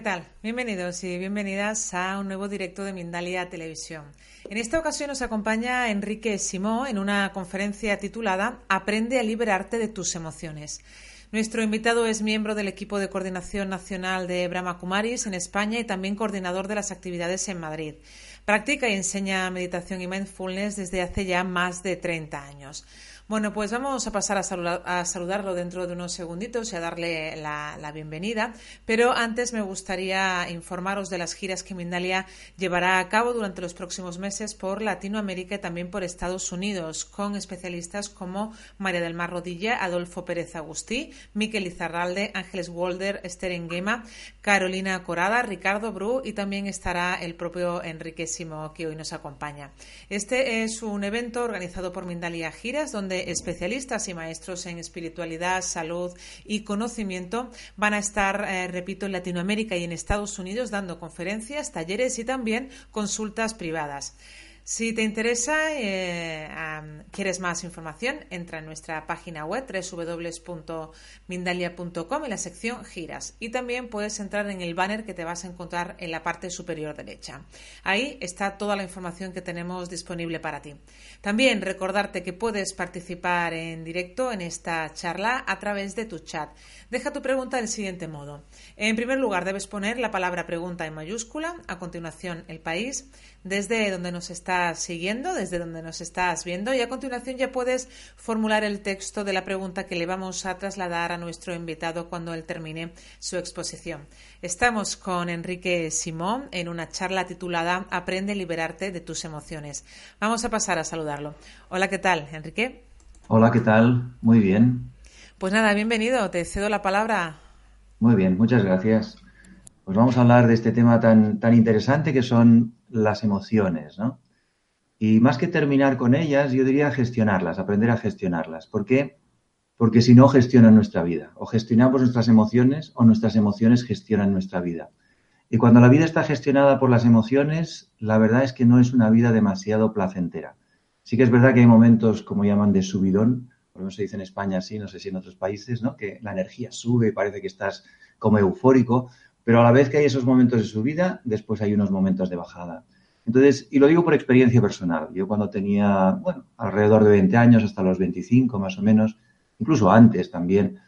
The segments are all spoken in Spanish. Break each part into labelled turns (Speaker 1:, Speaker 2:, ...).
Speaker 1: ¿qué tal? Bienvenidos y bienvenidas a un nuevo directo de Mindalia Televisión. En esta ocasión nos acompaña Enrique Simó en una conferencia titulada Aprende a liberarte de tus emociones. Nuestro invitado es miembro del equipo de coordinación nacional de Brahma Kumaris en España y también coordinador de las actividades en Madrid. Practica y enseña meditación y mindfulness desde hace ya más de 30 años. Bueno, pues vamos a pasar a, saludarlo dentro de unos segunditos y a darle la, bienvenida. Pero antes me gustaría informaros de las giras que Mindalia llevará a cabo durante los próximos meses por Latinoamérica y también por Estados Unidos, con especialistas como María del Mar Rodilla, Adolfo Pérez Agustí, Miquel Izarralde, Ángeles Walder, Esther Enguema, Carolina Corada, Ricardo Bru y también estará el propio Enrique Simo que hoy nos acompaña. Este es un evento organizado por Mindalia Giras donde especialistas y maestros en espiritualidad, salud y conocimiento van a estar, eh, repito, en Latinoamérica y en Estados Unidos dando conferencias, talleres y también consultas privadas. Si te interesa, eh, quieres más información, entra en nuestra página web www.mindalia.com en la sección giras y también puedes entrar en el banner que te vas a encontrar en la parte superior derecha. Ahí está toda la información que tenemos disponible para ti. También recordarte que puedes participar en directo en esta charla a través de tu chat. Deja tu pregunta del siguiente modo. En primer lugar, debes poner la palabra pregunta en mayúscula, a continuación el país, desde donde nos estás siguiendo, desde donde nos estás viendo y a continuación ya puedes formular el texto de la pregunta que le vamos a trasladar a nuestro invitado cuando él termine su exposición. Estamos con Enrique Simón en una charla titulada Aprende a liberarte de tus emociones. Vamos a pasar a saludarlo. Hola, ¿qué tal, Enrique?
Speaker 2: Hola, ¿qué tal? Muy bien.
Speaker 1: Pues nada, bienvenido, te cedo la palabra.
Speaker 2: Muy bien, muchas gracias. Pues vamos a hablar de este tema tan, tan interesante que son las emociones, ¿no? Y más que terminar con ellas, yo diría gestionarlas, aprender a gestionarlas. ¿Por qué? Porque si no gestionan nuestra vida, o gestionamos nuestras emociones o nuestras emociones gestionan nuestra vida. Y cuando la vida está gestionada por las emociones, la verdad es que no es una vida demasiado placentera. Sí que es verdad que hay momentos, como llaman, de subidón, por lo menos se dice en España así, no sé si en otros países, ¿no? Que la energía sube y parece que estás como eufórico, pero a la vez que hay esos momentos de subida, después hay unos momentos de bajada. Entonces, y lo digo por experiencia personal. Yo cuando tenía, bueno, alrededor de 20 años, hasta los 25 más o menos, incluso antes también,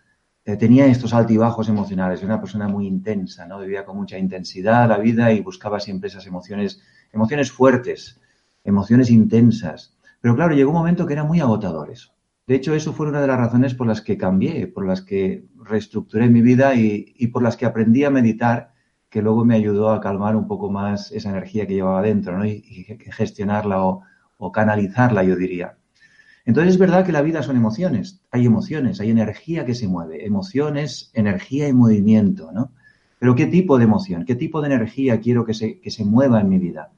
Speaker 2: eh, tenía estos altibajos emocionales. Era una persona muy intensa, ¿no? Vivía con mucha intensidad la vida y buscaba siempre esas emociones, emociones fuertes, emociones intensas. Pero claro, llegó un momento que era muy agotador eso. De hecho, eso fue una de las razones por las que cambié, por las que reestructuré mi vida y, por las que aprendí a meditar, que luego me ayudó a calmar un poco más esa energía que llevaba dentro ¿no? y, gestionarla o, canalizarla, yo diría. Entonces es verdad que la vida son emociones, hay emociones, hay energía que se mueve, emociones, energía y movimiento, ¿no? Pero ¿qué tipo de emoción? ¿Qué tipo de energía quiero que se, que se mueva en mi vida?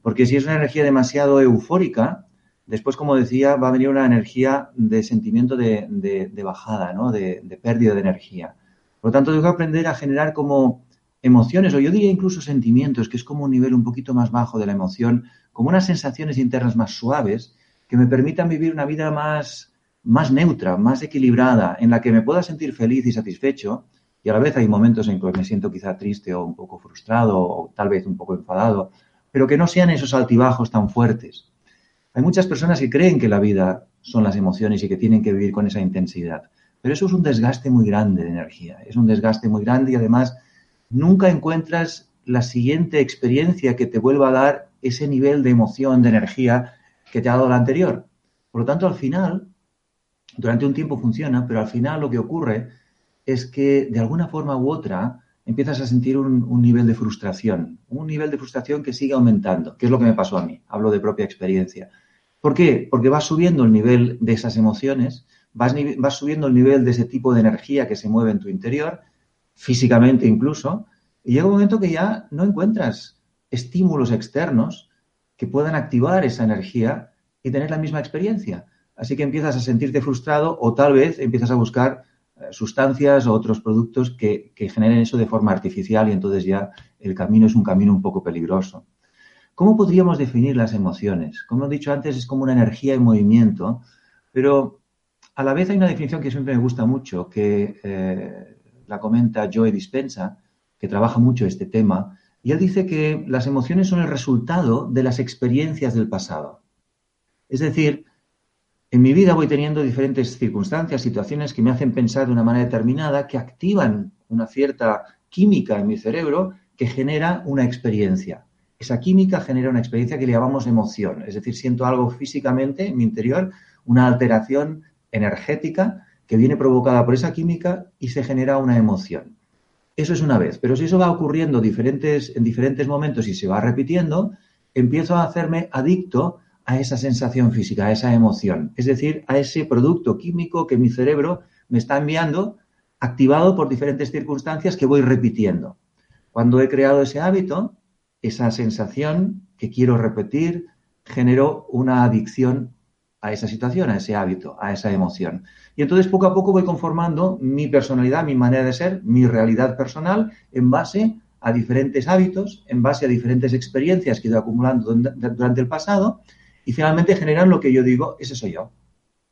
Speaker 2: Porque si es una energía demasiado eufórica, Después, como decía, va a venir una energía de sentimiento de, bajada, ¿no? De, pérdida de energía. Por lo tanto, tengo que aprender a generar como emociones, o yo diría incluso sentimientos, que es como un nivel un poquito más bajo de la emoción, como unas sensaciones internas más suaves, que me permitan vivir una vida más, más neutra, más equilibrada, en la que me pueda sentir feliz y satisfecho, y a la vez hay momentos en que me siento quizá triste o un poco frustrado o tal vez un poco enfadado, pero que no sean esos altibajos tan fuertes. Hay muchas personas que creen que la vida son las emociones y que tienen que vivir con esa intensidad. Pero eso es un desgaste muy grande de energía, es un desgaste muy grande y además nunca encuentras la siguiente experiencia que te vuelva a dar ese nivel de emoción, de energía que te ha dado la anterior. Por lo tanto, al final, durante un tiempo funciona, pero al final lo que ocurre es que de alguna forma u otra empiezas a sentir un, nivel de frustración, un nivel de frustración que sigue aumentando, que es lo que me pasó a mí, hablo de propia experiencia. ¿Por qué? Porque vas subiendo el nivel de esas emociones, vas, vas subiendo el nivel de ese tipo de energía que se mueve en tu interior, físicamente incluso, y llega un momento que ya no encuentras estímulos externos que puedan activar esa energía y tener la misma experiencia. Así que empiezas a sentirte frustrado o tal vez empiezas a buscar eh, sustancias o otros productos que, generen eso de forma artificial y entonces ya el camino es un camino un poco peligroso. ¿Cómo podríamos definir las emociones? Como he dicho antes, es como una energía en movimiento, pero a la vez hay una definición que siempre me gusta mucho, que eh, comenta Joe Dispensa, que trabaja mucho este tema, y él dice que las emociones son el resultado de las experiencias del pasado. Es decir, en mi vida voy teniendo diferentes circunstancias, situaciones que me hacen pensar de una manera determinada, que activan una cierta química en mi cerebro que genera una experiencia. Esa química genera una experiencia que le llamamos emoción, es decir, siento algo físicamente en mi interior, una alteración energética que viene provocada por esa química y se genera una emoción. Eso es una vez, pero si eso va ocurriendo en diferentes momentos y se va repitiendo, empiezo a hacerme adicto a esa sensación física, a esa emoción, es decir, a ese producto químico que mi cerebro me está enviando activado por diferentes circunstancias que voy repitiendo. Cuando he creado ese hábito, esa sensación que quiero repetir generó una adicción a esa situación, a ese hábito, a esa emoción. Y entonces poco a poco voy conformando mi personalidad, mi manera de ser, mi realidad personal en base a diferentes hábitos, en base a diferentes experiencias que he ido acumulando durante el pasado y finalmente generan lo que yo digo, ese soy yo.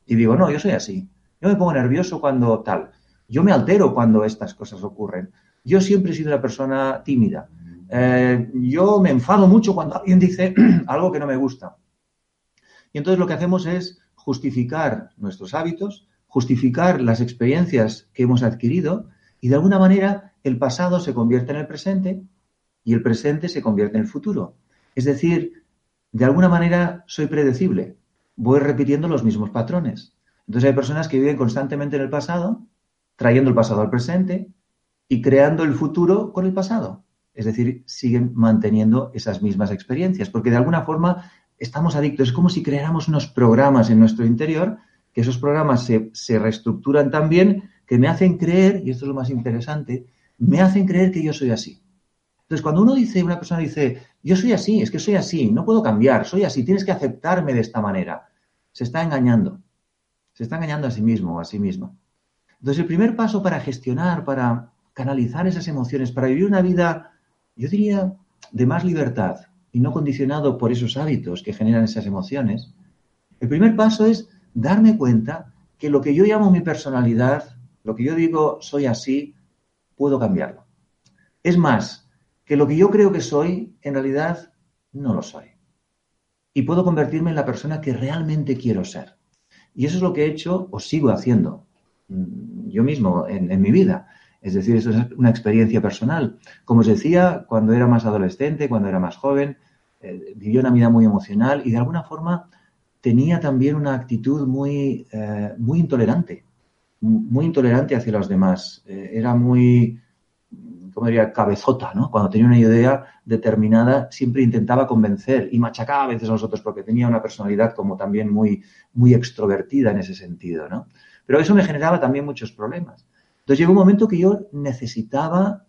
Speaker 2: Y digo, no, yo soy así. Yo me pongo nervioso cuando tal. Yo me altero cuando estas cosas ocurren. Yo siempre he sido una persona tímida. Eh, yo me enfado mucho cuando alguien dice algo que no me gusta. Y entonces lo que hacemos es justificar nuestros hábitos, justificar las experiencias que hemos adquirido y de alguna manera el pasado se convierte en el presente y el presente se convierte en el futuro. Es decir, de alguna manera soy predecible, voy repitiendo los mismos patrones. Entonces hay personas que viven constantemente en el pasado, trayendo el pasado al presente y creando el futuro con el pasado. Es decir, siguen manteniendo esas mismas experiencias, porque de alguna forma estamos adictos. Es como si creáramos unos programas en nuestro interior que esos programas se, reestructuran también, que me hacen creer, y esto es lo más interesante, me hacen creer que yo soy así. Entonces, cuando uno dice, una persona dice, yo soy así, es que soy así, no puedo cambiar, soy así, tienes que aceptarme de esta manera, se está engañando. Se está engañando a sí mismo o a sí misma. Entonces, el primer paso para gestionar, para canalizar esas emociones, para vivir una vida, yo diría, de más libertad y no condicionado por esos hábitos que generan esas emociones, el primer paso es darme cuenta que lo que yo llamo mi personalidad, lo que yo digo soy así, puedo cambiarlo. Es más, que lo que yo creo que soy, en realidad no lo soy. Y puedo convertirme en la persona que realmente quiero ser. Y eso es lo que he hecho o sigo haciendo mm, yo mismo en, mi vida. Es decir, eso es una experiencia personal. Como os decía, cuando era más adolescente, cuando era más joven, eh, viví una vida muy emocional y de alguna forma tenía también una actitud muy, eh, muy intolerante, muy intolerante hacia los demás. Eh, era muy, ¿cómo diría?, cabezota, ¿no? Cuando tenía una idea determinada, siempre intentaba convencer y machacaba a veces a los otros porque tenía una personalidad como también muy, muy extrovertida en ese sentido, ¿no? Pero eso me generaba también muchos problemas. Entonces llegó un momento que yo necesitaba,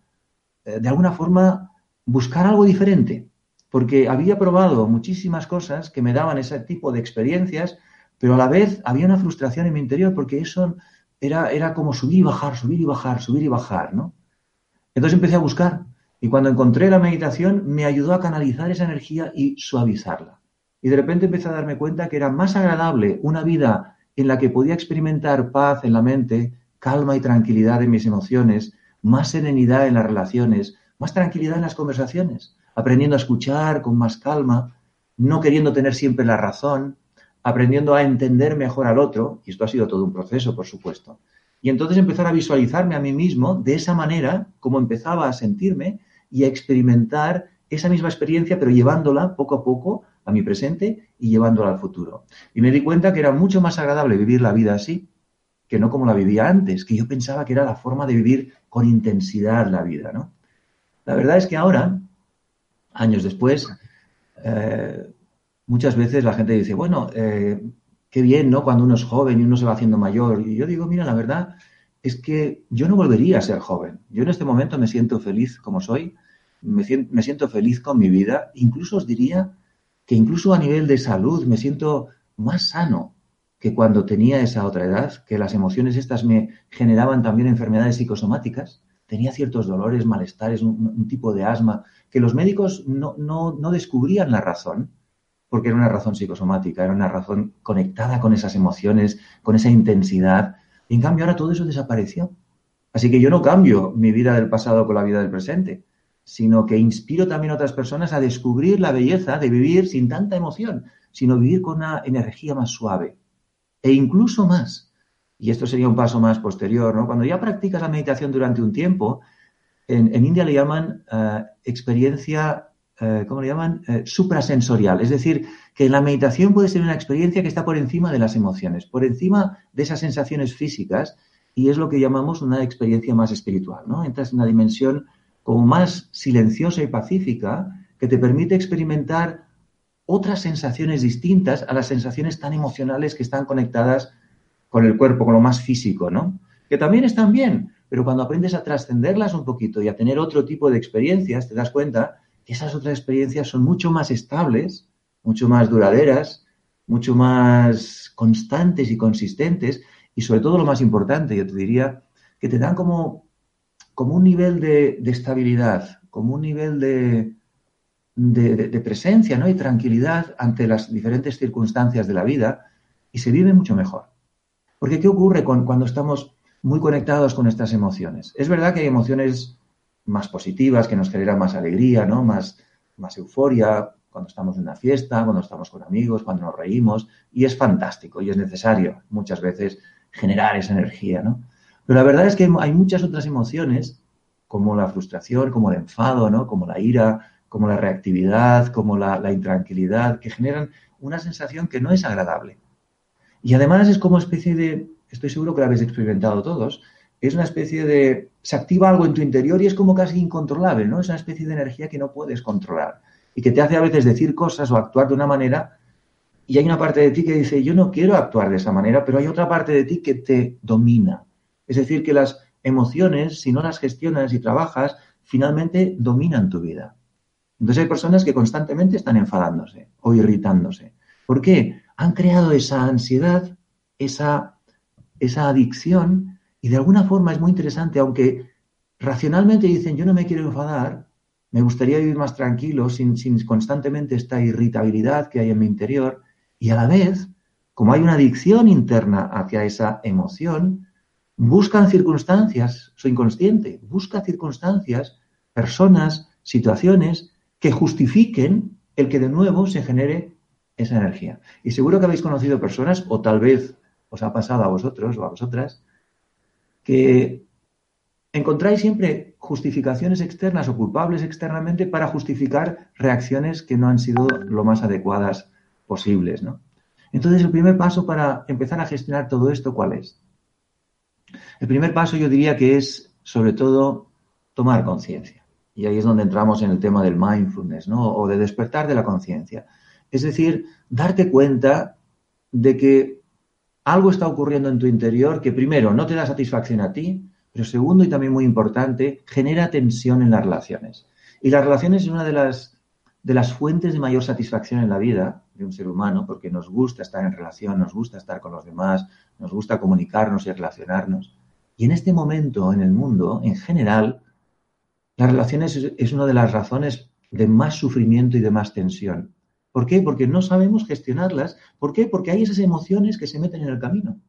Speaker 2: eh, de alguna forma, buscar algo diferente porque había probado muchísimas cosas que me daban ese tipo de experiencias, pero a la vez había una frustración en mi interior porque eso era, era como subir y bajar, subir y bajar, subir y bajar, ¿no? Entonces empecé a buscar y cuando encontré la meditación me ayudó a canalizar esa energía y suavizarla. Y de repente empecé a darme cuenta que era más agradable una vida en la que podía experimentar paz en la mente, calma y tranquilidad en mis emociones, más serenidad en las relaciones, más tranquilidad en las conversaciones aprendiendo a escuchar con más calma, no queriendo tener siempre la razón, aprendiendo a entender mejor al otro, y esto ha sido todo un proceso, por supuesto. Y entonces empezar a visualizarme a mí mismo de esa manera, como empezaba a sentirme y a experimentar esa misma experiencia, pero llevándola poco a poco a mi presente y llevándola al futuro. Y me di cuenta que era mucho más agradable vivir la vida así que no como la vivía antes, que yo pensaba que era la forma de vivir con intensidad la vida, ¿no? La verdad es que ahora, años después, eh, muchas veces la gente dice, bueno, eh, qué bien, ¿no? Cuando uno es joven y uno se va haciendo mayor. Y yo digo, mira, la verdad es que yo no volvería a ser joven. Yo en este momento me siento feliz como soy, me, siento feliz con mi vida. Incluso os diría que incluso a nivel de salud me siento más sano que cuando tenía esa otra edad, que las emociones estas me generaban también enfermedades psicosomáticas. Tenía ciertos dolores, malestares, un, tipo de asma, que los médicos no, no, no descubrían la razón porque era una razón psicosomática, era una razón conectada con esas emociones, con esa intensidad. Y en cambio ahora todo eso desapareció. Así que yo no cambio mi vida del pasado con la vida del presente, sino que inspiro también a otras personas a descubrir la belleza de vivir sin tanta emoción, sino vivir con una energía más suave e incluso más. Y esto sería un paso más posterior, ¿no? Cuando ya practicas la meditación durante un tiempo, en, India le llaman eh, experiencia eh, ¿cómo le llaman? Eh, suprasensorial. Es decir, que la meditación puede ser una experiencia que está por encima de las emociones, por encima de esas sensaciones físicas, y es lo que llamamos una experiencia más espiritual, ¿no? Entras en una dimensión como más silenciosa y pacífica que te permite experimentar otras sensaciones distintas a las sensaciones tan emocionales que están conectadas con el cuerpo, con lo más físico, ¿no? Que también están bien, pero cuando aprendes a trascenderlas un poquito y a tener otro tipo de experiencias, te das cuenta esas otras experiencias son mucho más estables, mucho más duraderas, mucho más constantes y consistentes y sobre todo lo más importante, yo te diría, que te dan como, como un nivel de, estabilidad, como un nivel de, de, presencia ¿no? y tranquilidad ante las diferentes circunstancias de la vida y se vive mucho mejor. Porque ¿qué ocurre cuando estamos muy conectados con estas emociones? Es verdad que hay emociones más positivas, que nos generan más alegría, ¿no? Más, más euforia cuando estamos en una fiesta, cuando estamos con amigos, cuando nos reímos, y es fantástico y es necesario muchas veces generar esa energía, ¿no? Pero la verdad es que hay muchas otras emociones, como la frustración, como el enfado, ¿no? Como la ira, como la reactividad, como la, la intranquilidad, que generan una sensación que no es agradable. Y además es como especie de, estoy seguro que lo habéis experimentado todos, es una especie de, se activa algo en tu interior y es como casi incontrolable, ¿no? Es una especie de energía que no puedes controlar y que te hace a veces decir cosas o actuar de una manera y hay una parte de ti que dice, yo no quiero actuar de esa manera, pero hay otra parte de ti que te domina. Es decir, que las emociones, si no las gestionas y trabajas, finalmente dominan tu vida. Entonces hay personas que constantemente están enfadándose o irritándose. ¿Por qué? Han creado esa ansiedad, esa, esa adicción y de alguna forma es muy interesante, aunque racionalmente dicen yo no me quiero enfadar, me gustaría vivir más tranquilo sin, sin constantemente esta irritabilidad que hay en mi interior y a la vez, como hay una adicción interna hacia esa emoción, buscan circunstancias, su inconsciente, busca circunstancias, personas, situaciones que justifiquen el que de nuevo se genere esa energía. Y seguro que habéis conocido personas, o tal vez os ha pasado a vosotros o a vosotras, que encontráis siempre justificaciones externas o culpables externamente para justificar reacciones que no han sido lo más adecuadas posibles, ¿no? Entonces, el primer paso para empezar a gestionar todo esto, ¿cuál es? El primer paso yo diría que es, sobre todo, tomar conciencia. Y ahí es donde entramos en el tema del mindfulness, ¿no? O de despertar de la conciencia. Es decir, darte cuenta de que algo está ocurriendo en tu interior que primero no te da satisfacción a ti, pero segundo y también muy importante, genera tensión en las relaciones. Y las relaciones es una de las, de las fuentes de mayor satisfacción en la vida de un ser humano, porque nos gusta estar en relación, nos gusta estar con los demás, nos gusta comunicarnos y relacionarnos. Y en este momento en el mundo, en general, las relaciones es una de las razones de más sufrimiento y de más tensión. ¿Por qué? Porque no sabemos gestionarlas. ¿Por qué? Porque hay esas emociones que se meten en el camino,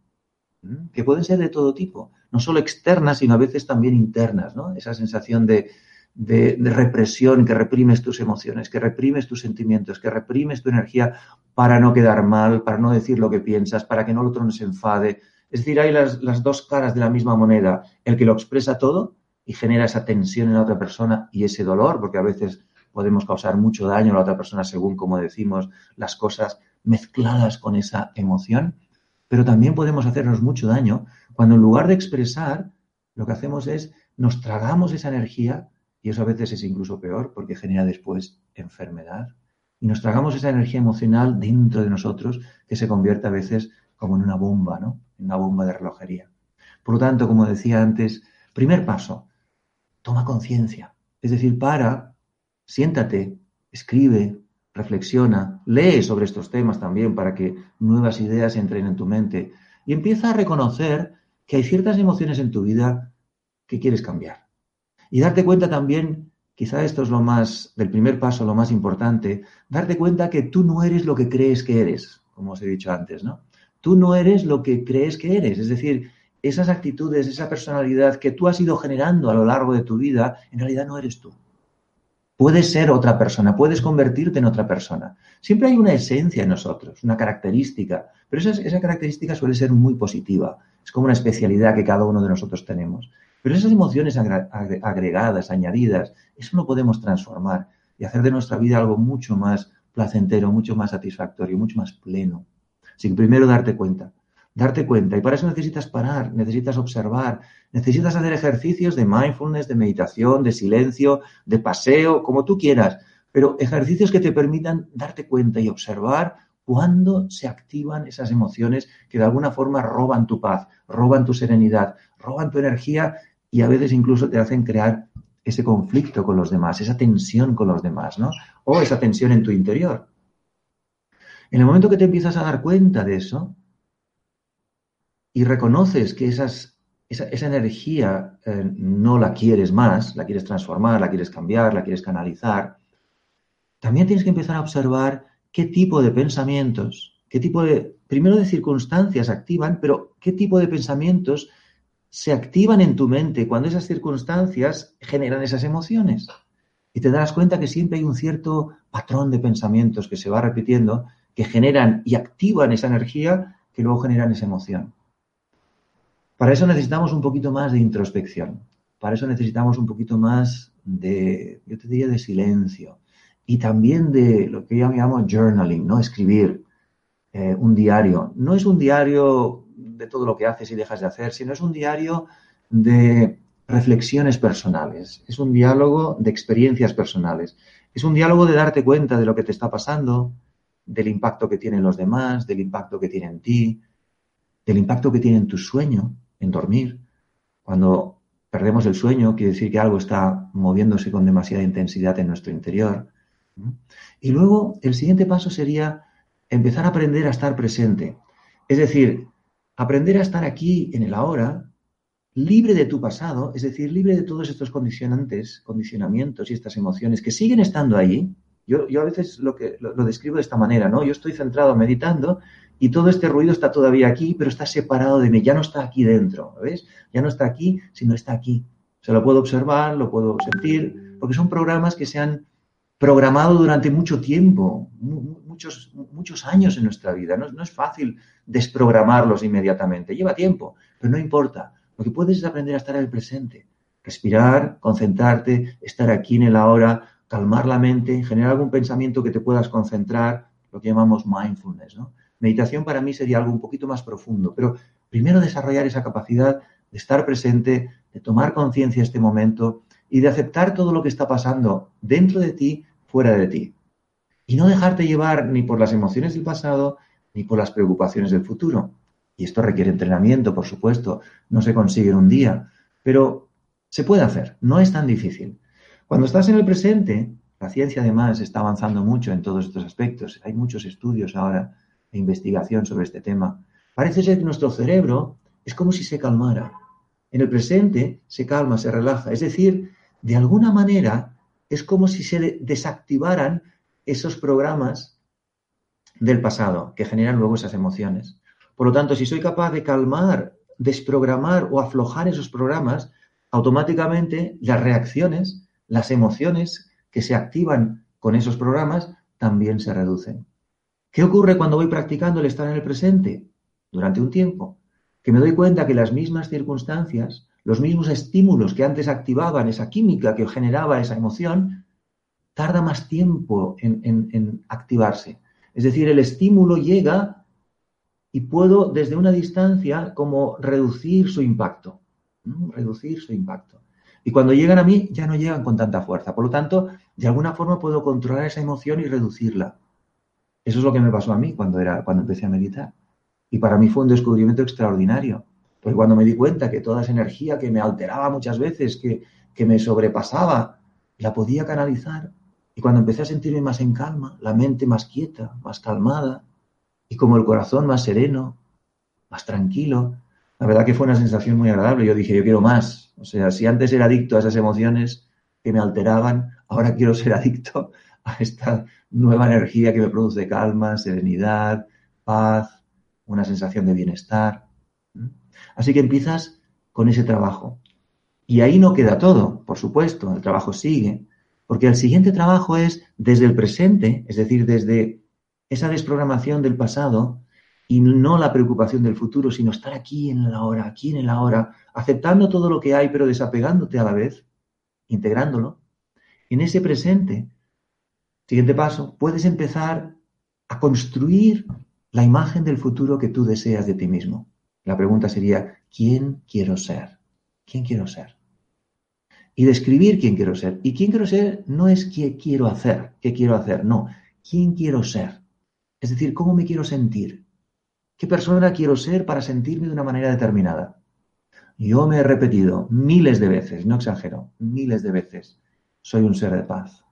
Speaker 2: que pueden ser de todo tipo, no solo externas, sino a veces también internas, ¿no? Esa sensación de, represión, que reprimes tus emociones, que reprimes tus sentimientos, que reprimes tu energía para no quedar mal, para no decir lo que piensas, para que no el otro no se enfade. Es decir, hay las, las dos caras de la misma moneda. El que lo expresa todo y genera esa tensión en la otra persona y ese dolor, porque a veces podemos causar mucho daño a la otra persona según, como decimos, las cosas mezcladas con esa emoción, pero también podemos hacernos mucho daño cuando en lugar de expresar, lo que hacemos es nos tragamos esa energía, y eso a veces es incluso peor porque genera después enfermedad, y nos tragamos esa energía emocional dentro de nosotros que se convierte a veces como en una bomba, ¿no? En una bomba de relojería. Por lo tanto, como decía antes, primer paso, toma conciencia. Es decir, para, siéntate, escribe, reflexiona, lee sobre estos temas también para que nuevas ideas entren en tu mente y empieza a reconocer que hay ciertas emociones en tu vida que quieres cambiar. Y darte cuenta también, quizá esto es lo más, del primer paso, lo más importante, darte cuenta que tú no eres lo que crees que eres, como os he dicho antes, ¿no? Tú no eres lo que crees que eres, es decir, esas actitudes, esa personalidad que tú has ido generando a lo largo de tu vida, en realidad no eres tú. Puedes ser otra persona, puedes convertirte en otra persona. Siempre hay una esencia en nosotros, una característica, pero esa, esa, característica suele ser muy positiva. Es como una especialidad que cada uno de nosotros tenemos. Pero esas emociones agregadas, añadidas, eso lo podemos transformar y hacer de nuestra vida algo mucho más placentero, mucho más satisfactorio, mucho más pleno. Que primero darte cuenta darte cuenta. Y para eso necesitas parar, necesitas observar, necesitas hacer ejercicios de mindfulness, de meditación, de silencio, de paseo, como tú quieras, pero ejercicios que te permitan darte cuenta y observar cuándo se activan esas emociones que de alguna forma roban tu paz, roban tu serenidad, roban tu energía y a veces incluso te hacen crear ese conflicto con los demás, esa tensión con los demás, ¿no? O esa tensión en tu interior. En el momento que te empiezas a dar cuenta de eso, y reconoces que esa, energía eh, no la quieres más, la quieres transformar, la quieres cambiar, la quieres canalizar, también tienes que empezar a observar qué tipo de pensamientos, qué tipo de, primero de circunstancias activan, pero qué tipo de pensamientos se activan en tu mente cuando esas circunstancias generan esas emociones. Y te darás cuenta que siempre hay un cierto patrón de pensamientos que se va repitiendo, que generan y activan esa energía que luego generan esa emoción. Para eso necesitamos un poquito más de introspección. Para eso necesitamos un poquito más de, yo te diría, de silencio. Y también de lo que yo llamo journaling, ¿no? Escribir eh, un diario. No es un diario de todo lo que haces y dejas de hacer, sino es un diario de reflexiones personales. Es un diálogo de experiencias personales. Es un diálogo de darte cuenta de lo que te está pasando, del impacto que tienen los demás, del impacto que tiene en ti, del impacto que tiene en tu sueño, en dormir. Cuando perdemos el sueño, quiere decir que algo está moviéndose con demasiada intensidad en nuestro interior. Y luego el siguiente paso sería empezar a aprender a estar presente. Es decir, aprender a estar aquí en el ahora, libre de tu pasado, es decir, libre de todos estos condicionantes, condicionamientos y estas emociones que siguen estando ahí. Yo, yo a veces lo, que, lo, lo describo de esta manera, ¿no? Yo estoy centrado meditando y todo este ruido está todavía aquí, pero está separado de mí, ya no está aquí dentro, ¿ves? Ya no está aquí, sino está aquí. Se lo puedo observar, lo puedo sentir, porque son programas que se han programado durante mucho tiempo, muchos, muchos años en nuestra vida. No, no es fácil desprogramarlos inmediatamente, lleva tiempo, pero no importa. Lo que puedes es aprender a estar en el presente, respirar, concentrarte, estar aquí en el ahora, calmar la mente, generar algún pensamiento que te puedas concentrar, lo que llamamos mindfulness, ¿no? Meditación para mí sería algo un poquito más profundo, pero primero desarrollar esa capacidad de estar presente, de tomar conciencia este momento y de aceptar todo lo que está pasando dentro de ti, fuera de ti. Y no dejarte llevar ni por las emociones del pasado ni por las preocupaciones del futuro. Y esto requiere entrenamiento, por supuesto, no se consigue en un día, pero se puede hacer, no es tan difícil. Cuando estás en el presente, la ciencia además está avanzando mucho en todos estos aspectos, hay muchos estudios ahora investigación sobre este tema. Parece ser que nuestro cerebro es como si se calmara. En el presente se calma, se relaja. Es decir, de alguna manera es como si se desactivaran esos programas del pasado que generan luego esas emociones. Por lo tanto, si soy capaz de calmar, desprogramar o aflojar esos programas, automáticamente las reacciones, las emociones que se activan con esos programas también se reducen. ¿Qué ocurre cuando voy practicando el estar en el presente? Durante un tiempo, que me doy cuenta que las mismas circunstancias, los mismos estímulos que antes activaban esa química que generaba esa emoción, tarda más tiempo en, activarse. Es decir, el estímulo llega y puedo desde una distancia como reducir su impacto, reducir su impacto. Y cuando llegan a mí ya no llegan con tanta fuerza. Por lo tanto, de alguna forma puedo controlar esa emoción y reducirla. Eso es lo que me pasó a mí cuando, era, cuando empecé a meditar. Y para mí fue un descubrimiento extraordinario. Porque cuando me di cuenta que toda esa energía que me alteraba muchas veces, que, que me sobrepasaba, la podía canalizar. Y cuando empecé a sentirme más en calma, la mente más quieta, más calmada, y como el corazón más sereno, más tranquilo, la verdad que fue una sensación muy agradable. Yo dije, yo quiero más. O sea, si antes era adicto a esas emociones que me alteraban, ahora quiero ser adicto a esta nueva energía que me produce calma, serenidad, paz, una sensación de bienestar. Así que empiezas con ese trabajo. Y ahí no queda todo, por supuesto, el trabajo sigue, porque el siguiente trabajo es desde el presente, es decir, desde esa desprogramación del pasado y no la preocupación del futuro, sino estar aquí en el ahora, aquí en el ahora, aceptando todo lo que hay, pero desapegándote a la vez, integrándolo. En ese presente Siguiente paso, puedes empezar a construir la imagen del futuro que tú deseas de ti mismo. La pregunta sería, ¿quién quiero ser? ¿Quién quiero ser? Y describir quién quiero ser. Y quién quiero ser no es qué quiero hacer, qué quiero hacer, no, quién quiero ser. Es decir, cómo me quiero sentir. ¿Qué persona quiero ser para sentirme de una manera determinada? Yo me he repetido miles de veces, no exagero, miles de veces, soy un ser de paz,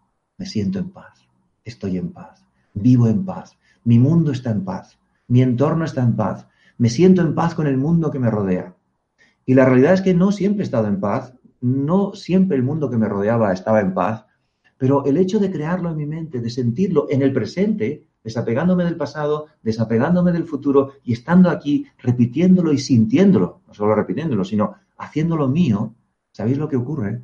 Speaker 2: me siento en paz estoy en paz, vivo en paz, mi mundo está en paz, mi entorno está en paz, me siento en paz con el mundo que me rodea. Y la realidad es que no siempre he estado en paz, no siempre el mundo que me rodeaba estaba en paz, pero el hecho de crearlo en mi mente, de sentirlo en el presente, desapegándome del pasado, desapegándome del futuro y estando aquí, repitiéndolo y sintiéndolo, no solo repitiéndolo, sino haciéndolo mío, ¿sabéis lo que ocurre?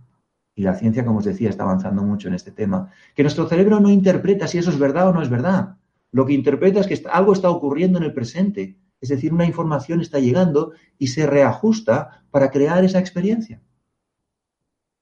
Speaker 2: Y la ciencia, como os decía, está avanzando mucho en este tema, que nuestro cerebro no interpreta si eso es verdad o no es verdad. Lo que interpreta es que algo está ocurriendo en el presente, es decir, una información está llegando y se reajusta para crear esa experiencia.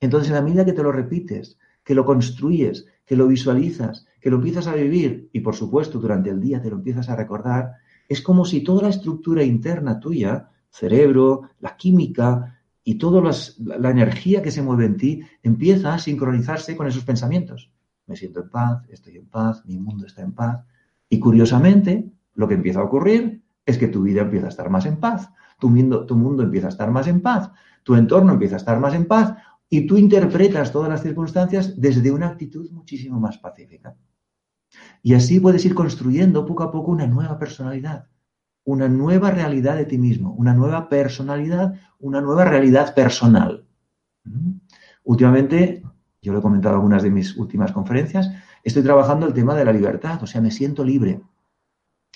Speaker 2: Entonces, en la medida que te lo repites, que lo construyes, que lo visualizas, que lo empiezas a vivir y, por supuesto, durante el día te lo empiezas a recordar, es como si toda la estructura interna tuya, cerebro, la química, y toda la energía que se mueve en ti empieza a sincronizarse con esos pensamientos. Me siento en paz, estoy en paz, mi mundo está en paz. Y curiosamente, lo que empieza a ocurrir es que tu vida empieza a estar más en paz, tu mundo, tu mundo empieza a estar más en paz, tu entorno empieza a estar más en paz y tú interpretas todas las circunstancias desde una actitud muchísimo más pacífica. Y así puedes ir construyendo poco a poco una nueva personalidad, una nueva realidad de ti mismo, una nueva personalidad, una nueva realidad personal. ¿Mm? Últimamente, yo lo he comentado en algunas de mis últimas conferencias, estoy trabajando el tema de la libertad, o sea, me siento libre.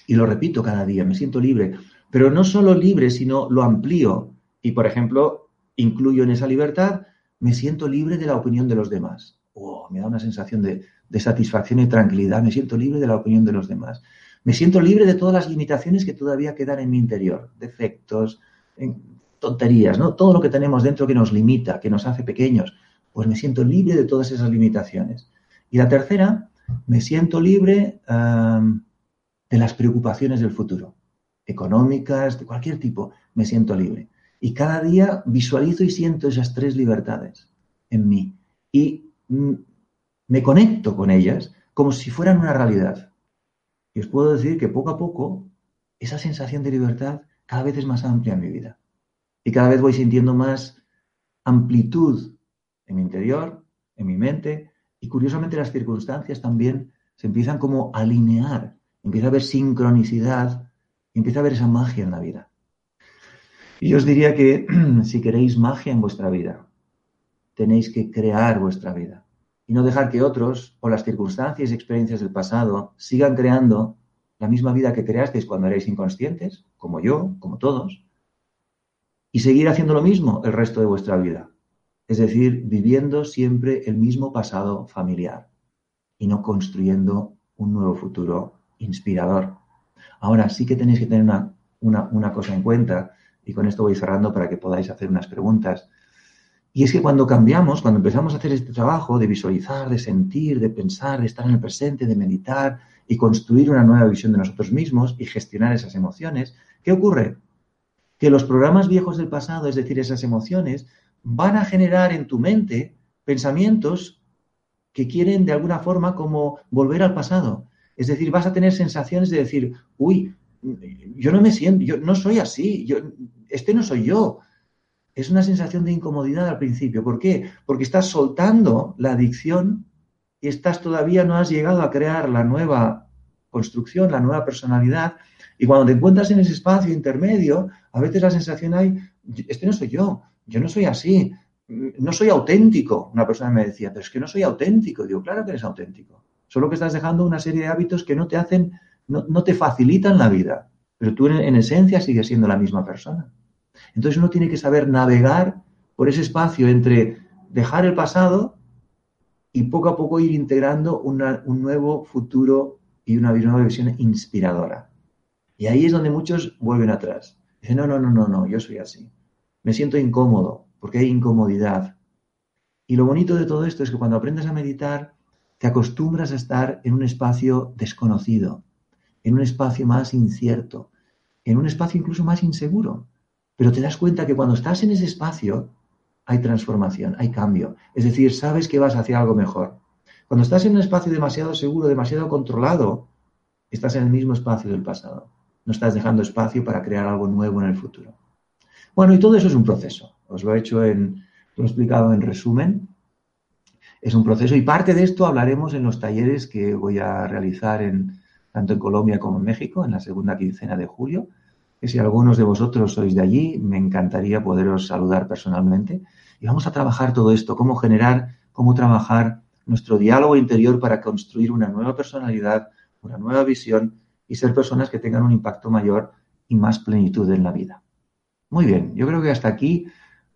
Speaker 2: Y lo repito cada día, me siento libre. Pero no solo libre, sino lo amplío. Y, por ejemplo, incluyo en esa libertad, me siento libre de la opinión de los demás. Oh, me da una sensación de, de satisfacción y tranquilidad, me siento libre de la opinión de los demás. Me siento libre de todas las limitaciones que todavía quedan en mi interior, defectos, tonterías, ¿no? Todo lo que tenemos dentro que nos limita, que nos hace pequeños. Pues me siento libre de todas esas limitaciones. Y la tercera, me siento libre de las preocupaciones del futuro, económicas, de cualquier tipo, me siento libre. Y cada día visualizo y siento esas tres libertades en mí. Y mm, me conecto con ellas como si fueran una realidad. Y os puedo decir que poco a poco esa sensación de libertad cada vez es más amplia en mi vida. Y cada vez voy sintiendo más amplitud en mi interior, en mi mente, y curiosamente las circunstancias también se empiezan como a alinear, empieza a haber sincronicidad, empieza a haber esa magia en la vida. Y yo os diría que si queréis magia en vuestra vida, tenéis que crear vuestra vida y no dejar que otros o las circunstancias y experiencias del pasado sigan creando la misma vida que creasteis cuando erais inconscientes, como yo, como todos, y seguir haciendo lo mismo el resto de vuestra vida. Es decir, viviendo siempre el mismo pasado familiar y no construyendo un nuevo futuro inspirador. Ahora sí que tenéis que tener una, una cosa en cuenta, y con esto voy cerrando para que podáis hacer unas preguntas. Y es que cuando cambiamos, cuando empezamos a hacer este trabajo de visualizar, de sentir, de pensar, de estar en el presente, de meditar y construir una nueva visión de nosotros mismos y gestionar esas emociones, ¿qué ocurre? Que los programas viejos del pasado, es decir, esas emociones, van a generar en tu mente pensamientos que quieren de alguna forma como volver al pasado. Es decir, vas a tener sensaciones de decir, uy, yo no me siento, yo no soy así, yo, este no soy yo. Es una sensación de incomodidad al principio. ¿Por qué? Porque estás soltando la adicción y estás todavía no has llegado a crear la nueva construcción, la nueva personalidad. Y cuando te encuentras en ese espacio intermedio, a veces la sensación hay, este no soy yo, yo no soy así, no soy auténtico. Una persona me decía, pero es que no soy auténtico. Digo, claro que eres auténtico. Solo que estás dejando una serie de hábitos que no te hacen, no, te facilitan la vida. Pero tú en esencia sigues siendo la misma persona. Entonces uno tiene que saber navegar por ese espacio entre dejar el pasado y poco a poco ir integrando un nuevo futuro y una nueva visión inspiradora. Y ahí es donde muchos vuelven atrás. Dicen, no, no, no, no, no, yo soy así. Me siento incómodo porque hay incomodidad. Y lo bonito de todo esto es que cuando aprendes a meditar, te acostumbras a estar en un espacio desconocido, en un espacio más incierto, en un espacio incluso más inseguro. Pero te das cuenta que cuando estás en ese espacio hay transformación, hay cambio. Es decir, sabes que vas hacia algo mejor. Cuando estás en un espacio demasiado seguro, demasiado controlado, estás en el mismo espacio del pasado. No estás dejando espacio para crear algo nuevo en el futuro. Bueno, y todo eso es un proceso. Os lo he hecho en, lo he explicado en resumen. Es un proceso y parte de esto hablaremos en los talleres que voy a realizar en, tanto en Colombia como en México en la segunda quincena de julio que si algunos de vosotros sois de allí, me encantaría poderos saludar personalmente. Y vamos a trabajar todo esto, cómo generar, cómo trabajar nuestro diálogo interior para construir una nueva personalidad, una nueva visión y ser personas que tengan un impacto mayor y más plenitud en la vida. Muy bien, yo creo que hasta aquí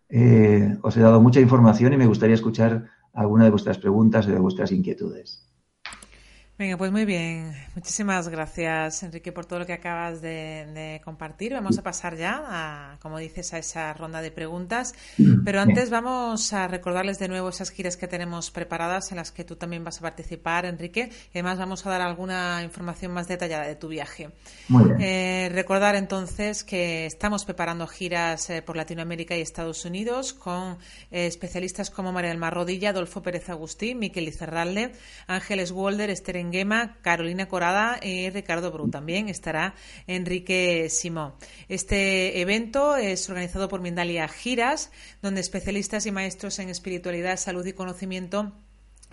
Speaker 2: eh, os he dado mucha información y me gustaría escuchar alguna de vuestras preguntas o de vuestras inquietudes.
Speaker 1: Venga, pues muy bien. Muchísimas gracias, Enrique, por todo lo que acabas de, compartir. Vamos a pasar ya, a, como dices, a esa ronda de preguntas. Pero antes vamos a recordarles de nuevo esas giras que tenemos preparadas en las que tú también vas a participar, Enrique. Y además vamos a dar alguna información más detallada de tu viaje. Eh, recordar entonces que estamos preparando giras eh, por Latinoamérica y Estados Unidos con eh, especialistas como María del Mar Rodilla, Adolfo Pérez Agustín, Miquel Izerralde, Ángeles Walder, Esther Gema, Carolina Corada y Ricardo Bru. También estará Enrique Simón. Este evento es organizado por Mindalia Giras, donde especialistas y maestros en espiritualidad, salud y conocimiento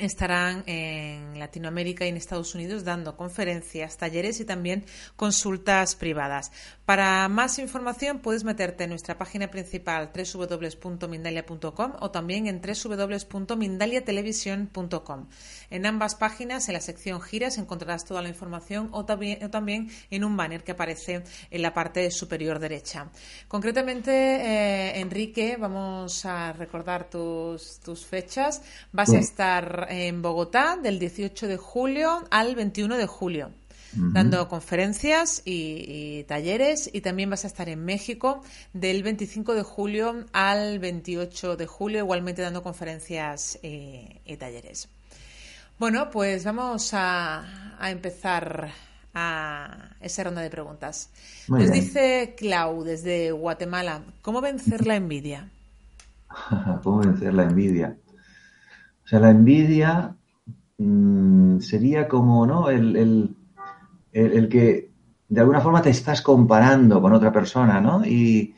Speaker 1: estarán en Latinoamérica y en Estados Unidos dando conferencias, talleres y también consultas privadas. Para más información puedes meterte en nuestra página principal www.mindalia.com o también en www.mindaliatelevisión.com. En ambas páginas, en la sección giras, encontrarás toda la información o también, también en un banner que aparece en la parte superior derecha. Concretamente, eh, Enrique, vamos a recordar tus, tus fechas. Vas a estar en Bogotá del 18 de julio al 21 de julio dando conferencias y, talleres y también vas a estar en México del 25 de julio al 28 de julio igualmente dando conferencias eh, y, talleres. Bueno, pues vamos a, empezar a esa ronda de preguntas. Nos dice Clau desde Guatemala, ¿cómo vencer la envidia?
Speaker 2: ¿Cómo vencer la envidia? O sea, la envidia mm, sería como, ¿no? el, el, que de alguna forma te estás comparando con otra persona, ¿no? Y,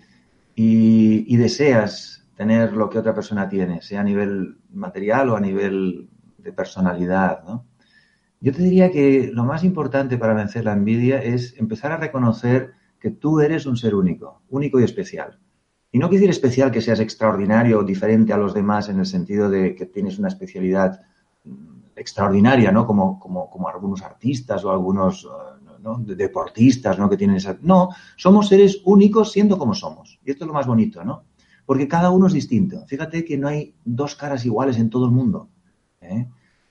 Speaker 2: deseas tener lo que otra persona tiene, sea a nivel material o a nivel de personalidad, ¿no? Yo te diría que lo más importante para vencer la envidia es empezar a reconocer que tú eres un ser único, único y especial. Y no quiere decir especial que seas extraordinario o diferente a los demás en el sentido de que tienes una especialidad extraordinaria, ¿no? Como, como, como algunos artistas o algunos deportistas, ¿no? Que tienen esa... No, somos seres únicos siendo como somos. Y esto es lo más bonito, ¿no? Porque cada uno es distinto. Fíjate que no hay dos caras iguales en todo el mundo. ¿Eh?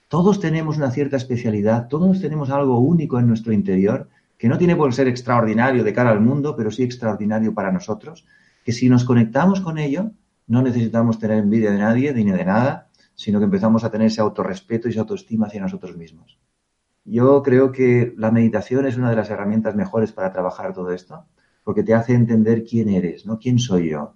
Speaker 2: Todos tenemos una cierta especialidad, todos tenemos algo único en nuestro interior, que no tiene por ser extraordinario de cara al mundo, pero sí extraordinario para nosotros. que si nos conectamos con ello, no necesitamos tener envidia de nadie ni de nada, sino que empezamos a tener ese autorrespeto y esa autoestima hacia nosotros mismos. Yo creo que la meditación es una de las herramientas mejores para trabajar todo esto, porque te hace entender quién eres, ¿no? ¿Quién soy yo?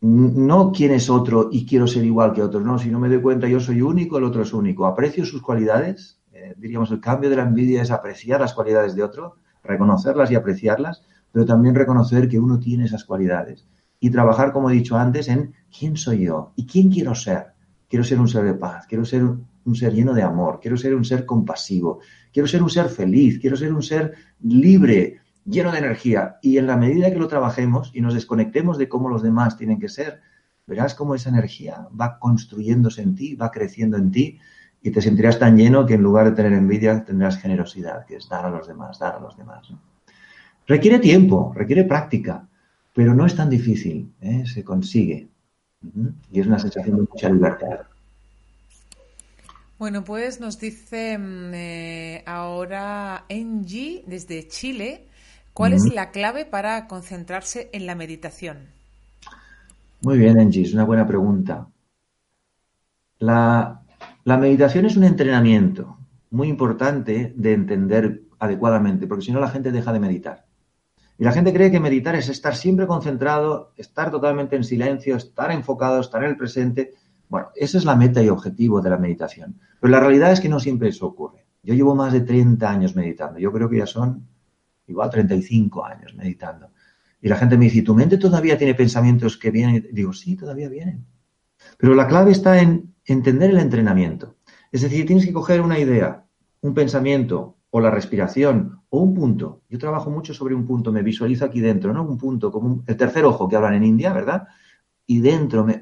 Speaker 2: No quién es otro y quiero ser igual que otros, no, si no me doy cuenta yo soy único, el otro es único. Aprecio sus cualidades, eh, diríamos el cambio de la envidia es apreciar las cualidades de otro, reconocerlas y apreciarlas, pero también reconocer que uno tiene esas cualidades y trabajar, como he dicho antes, en quién soy yo y quién quiero ser. Quiero ser un ser de paz, quiero ser un ser lleno de amor, quiero ser un ser compasivo, quiero ser un ser feliz, quiero ser un ser libre, lleno de energía. Y en la medida que lo trabajemos y nos desconectemos de cómo los demás tienen que ser, verás cómo esa energía va construyéndose en ti, va creciendo en ti y te sentirás tan lleno que en lugar de tener envidia tendrás generosidad, que es dar a los demás, dar a los demás. Requiere tiempo, requiere práctica, pero no es tan difícil, ¿eh? se consigue. Y es una sensación de mucha libertad.
Speaker 1: Bueno, pues nos dice mm, eh, ahora Engie desde Chile, ¿cuál es la clave para concentrarse en la meditación?
Speaker 2: Muy bien, Engie, es una buena pregunta. La, la meditación es un entrenamiento muy importante de entender adecuadamente, porque si no la gente deja de meditar. Y la gente cree que meditar es estar siempre concentrado, estar totalmente en silencio, estar enfocado, estar en el presente. Bueno, esa es la meta y objetivo de la meditación. Pero la realidad es que no siempre eso ocurre. Yo llevo más de 30 años meditando. Yo creo que ya son igual 35 años meditando. Y la gente me dice, ¿tu mente todavía tiene pensamientos que vienen? Digo, sí, todavía vienen. Pero la clave está en entender el entrenamiento. Es decir, tienes que coger una idea, un pensamiento o la respiración o un punto. Yo trabajo mucho sobre un punto, me visualizo aquí dentro, ¿no? Un punto, como el tercer ojo que hablan en India, ¿verdad? Y dentro, me,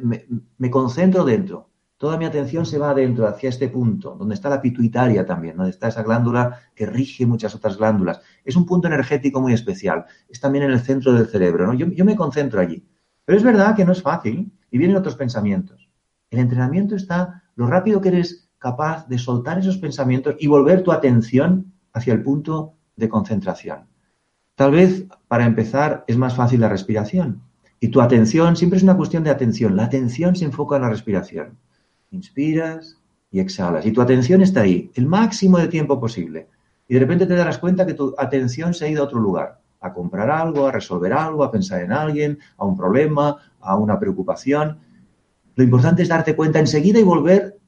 Speaker 2: me, concentro dentro. Toda mi atención se va adentro, hacia este punto, donde está la pituitaria también, donde está esa glándula que rige muchas otras glándulas. Es un punto energético muy especial. Es también en el centro del cerebro, ¿no? Yo, yo me concentro allí. Pero es verdad que no es fácil y vienen otros pensamientos. El entrenamiento está lo rápido que eres capaz de soltar esos pensamientos y volver tu atención hacia el punto de concentración. Tal vez, para empezar, es más fácil la respiración. Y tu atención siempre es una cuestión de atención. La atención se enfoca en la respiración. Inspiras y exhalas. Y tu atención está ahí, el máximo de tiempo posible. Y de repente te darás cuenta que tu atención se ha ido a otro lugar. A comprar algo, a resolver algo, a pensar en alguien, a un problema, a una preocupación. Lo importante es darte cuenta enseguida y volver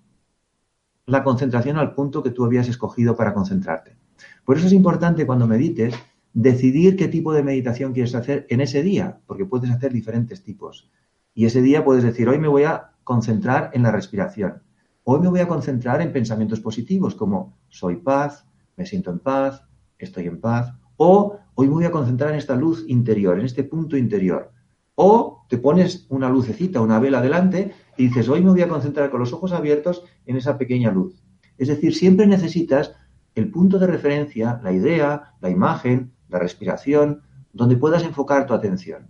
Speaker 2: la concentración al punto que tú habías escogido para concentrarte. Por eso es importante cuando medites decidir qué tipo de meditación quieres hacer en ese día, porque puedes hacer diferentes tipos. Y ese día puedes decir, hoy me voy a concentrar en la respiración. Hoy me voy a concentrar en pensamientos positivos como soy paz, me siento en paz, estoy en paz. O hoy me voy a concentrar en esta luz interior, en este punto interior. O te pones una lucecita, una vela delante y dices, hoy me voy a concentrar con los ojos abiertos en esa pequeña luz. Es decir, siempre necesitas el punto de referencia, la idea, la imagen, la respiración, donde puedas enfocar tu atención.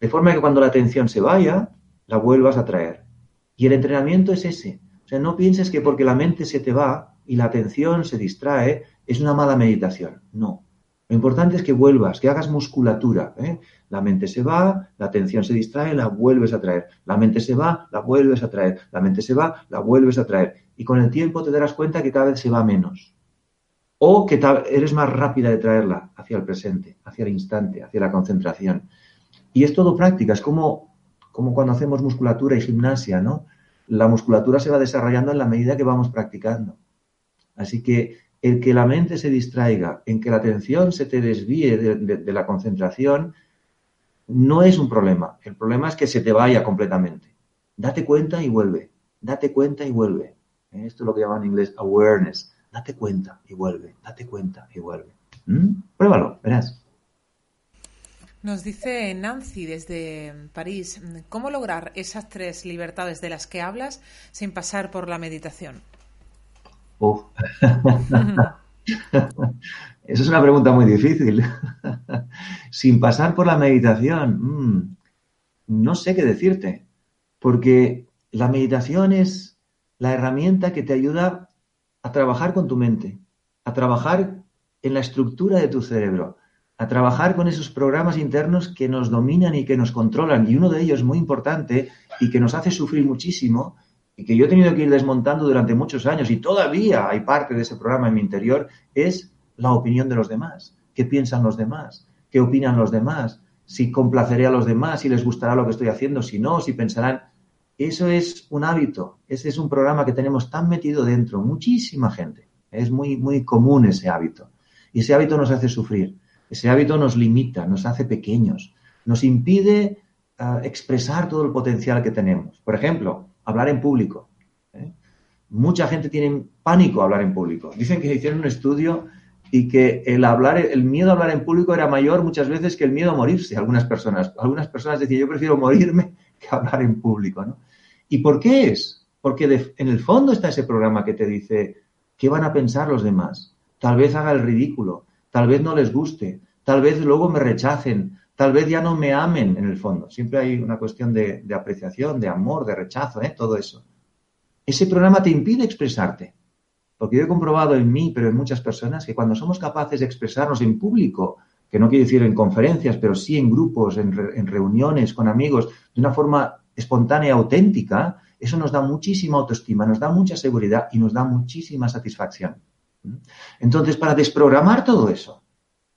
Speaker 2: De forma que cuando la atención se vaya, la vuelvas a traer. Y el entrenamiento es ese. O sea, no pienses que porque la mente se te va y la atención se distrae, es una mala meditación. No. Lo importante es que vuelvas, que hagas musculatura. ¿eh? La mente se va, la atención se distrae, la vuelves a traer. La mente se va, la vuelves a traer. La mente se va, la vuelves a traer. Y con el tiempo te darás cuenta que cada vez se va menos o que eres más rápida de traerla hacia el presente, hacia el instante, hacia la concentración. Y es todo práctica, es como, como cuando hacemos musculatura y gimnasia, ¿no? La musculatura se va desarrollando en la medida que vamos practicando. Así que el que la mente se distraiga, en que la atención se te desvíe de, la concentración, no es un problema. El problema es que se te vaya completamente. Date cuenta y vuelve. Date cuenta y vuelve. Esto es lo que llaman en inglés awareness date cuenta y vuelve, date cuenta y vuelve. ¿Mm? Pruébalo, verás.
Speaker 1: Nos dice Nancy desde París, ¿cómo lograr esas tres libertades de las que hablas sin pasar por la meditación?
Speaker 2: Esa es una pregunta muy difícil. sin pasar por la meditación, mm, no sé qué decirte, porque la meditación es la herramienta que te ayuda a trabajar con tu mente, a trabajar en la estructura de tu cerebro, a trabajar con esos programas internos que nos dominan y que nos controlan. Y uno de ellos muy importante y que nos hace sufrir muchísimo y que yo he tenido que ir desmontando durante muchos años y todavía hay parte de ese programa en mi interior, es la opinión de los demás. ¿Qué piensan los demás? ¿Qué opinan los demás? Si complaceré a los demás, si les gustará lo que estoy haciendo, si no, si pensarán. Eso es un hábito, ese es un programa que tenemos tan metido dentro, muchísima gente. Es muy, muy común ese hábito. Y ese hábito nos hace sufrir, ese hábito nos limita, nos hace pequeños, nos impide ah, expresar todo el potencial que tenemos. Por ejemplo, hablar en público. ¿eh? Mucha gente tiene pánico a hablar en público. Dicen que hicieron un estudio y que el hablar, el miedo a hablar en público era mayor muchas veces que el miedo a morirse. Algunas personas, algunas personas decían, yo prefiero morirme que hablar en público, ¿no? ¿Y por qué es? Porque en el fondo está ese programa que te dice, ¿qué van a pensar los demás? Tal vez haga el ridículo, tal vez no les guste, tal vez luego me rechacen, tal vez ya no me amen en el fondo. Siempre hay una cuestión de, apreciación, de amor, de rechazo, ¿eh? todo eso. Ese programa te impide expresarte. Porque yo he comprobado en mí, pero en muchas personas, que cuando somos capaces de expresarnos en público, que no quiere decir en conferencias, pero sí en grupos, en, en reuniones, con amigos, de una forma espontánea, auténtica, eso nos da muchísima autoestima, nos da mucha seguridad y nos da muchísima satisfacción. Entonces, para desprogramar todo eso,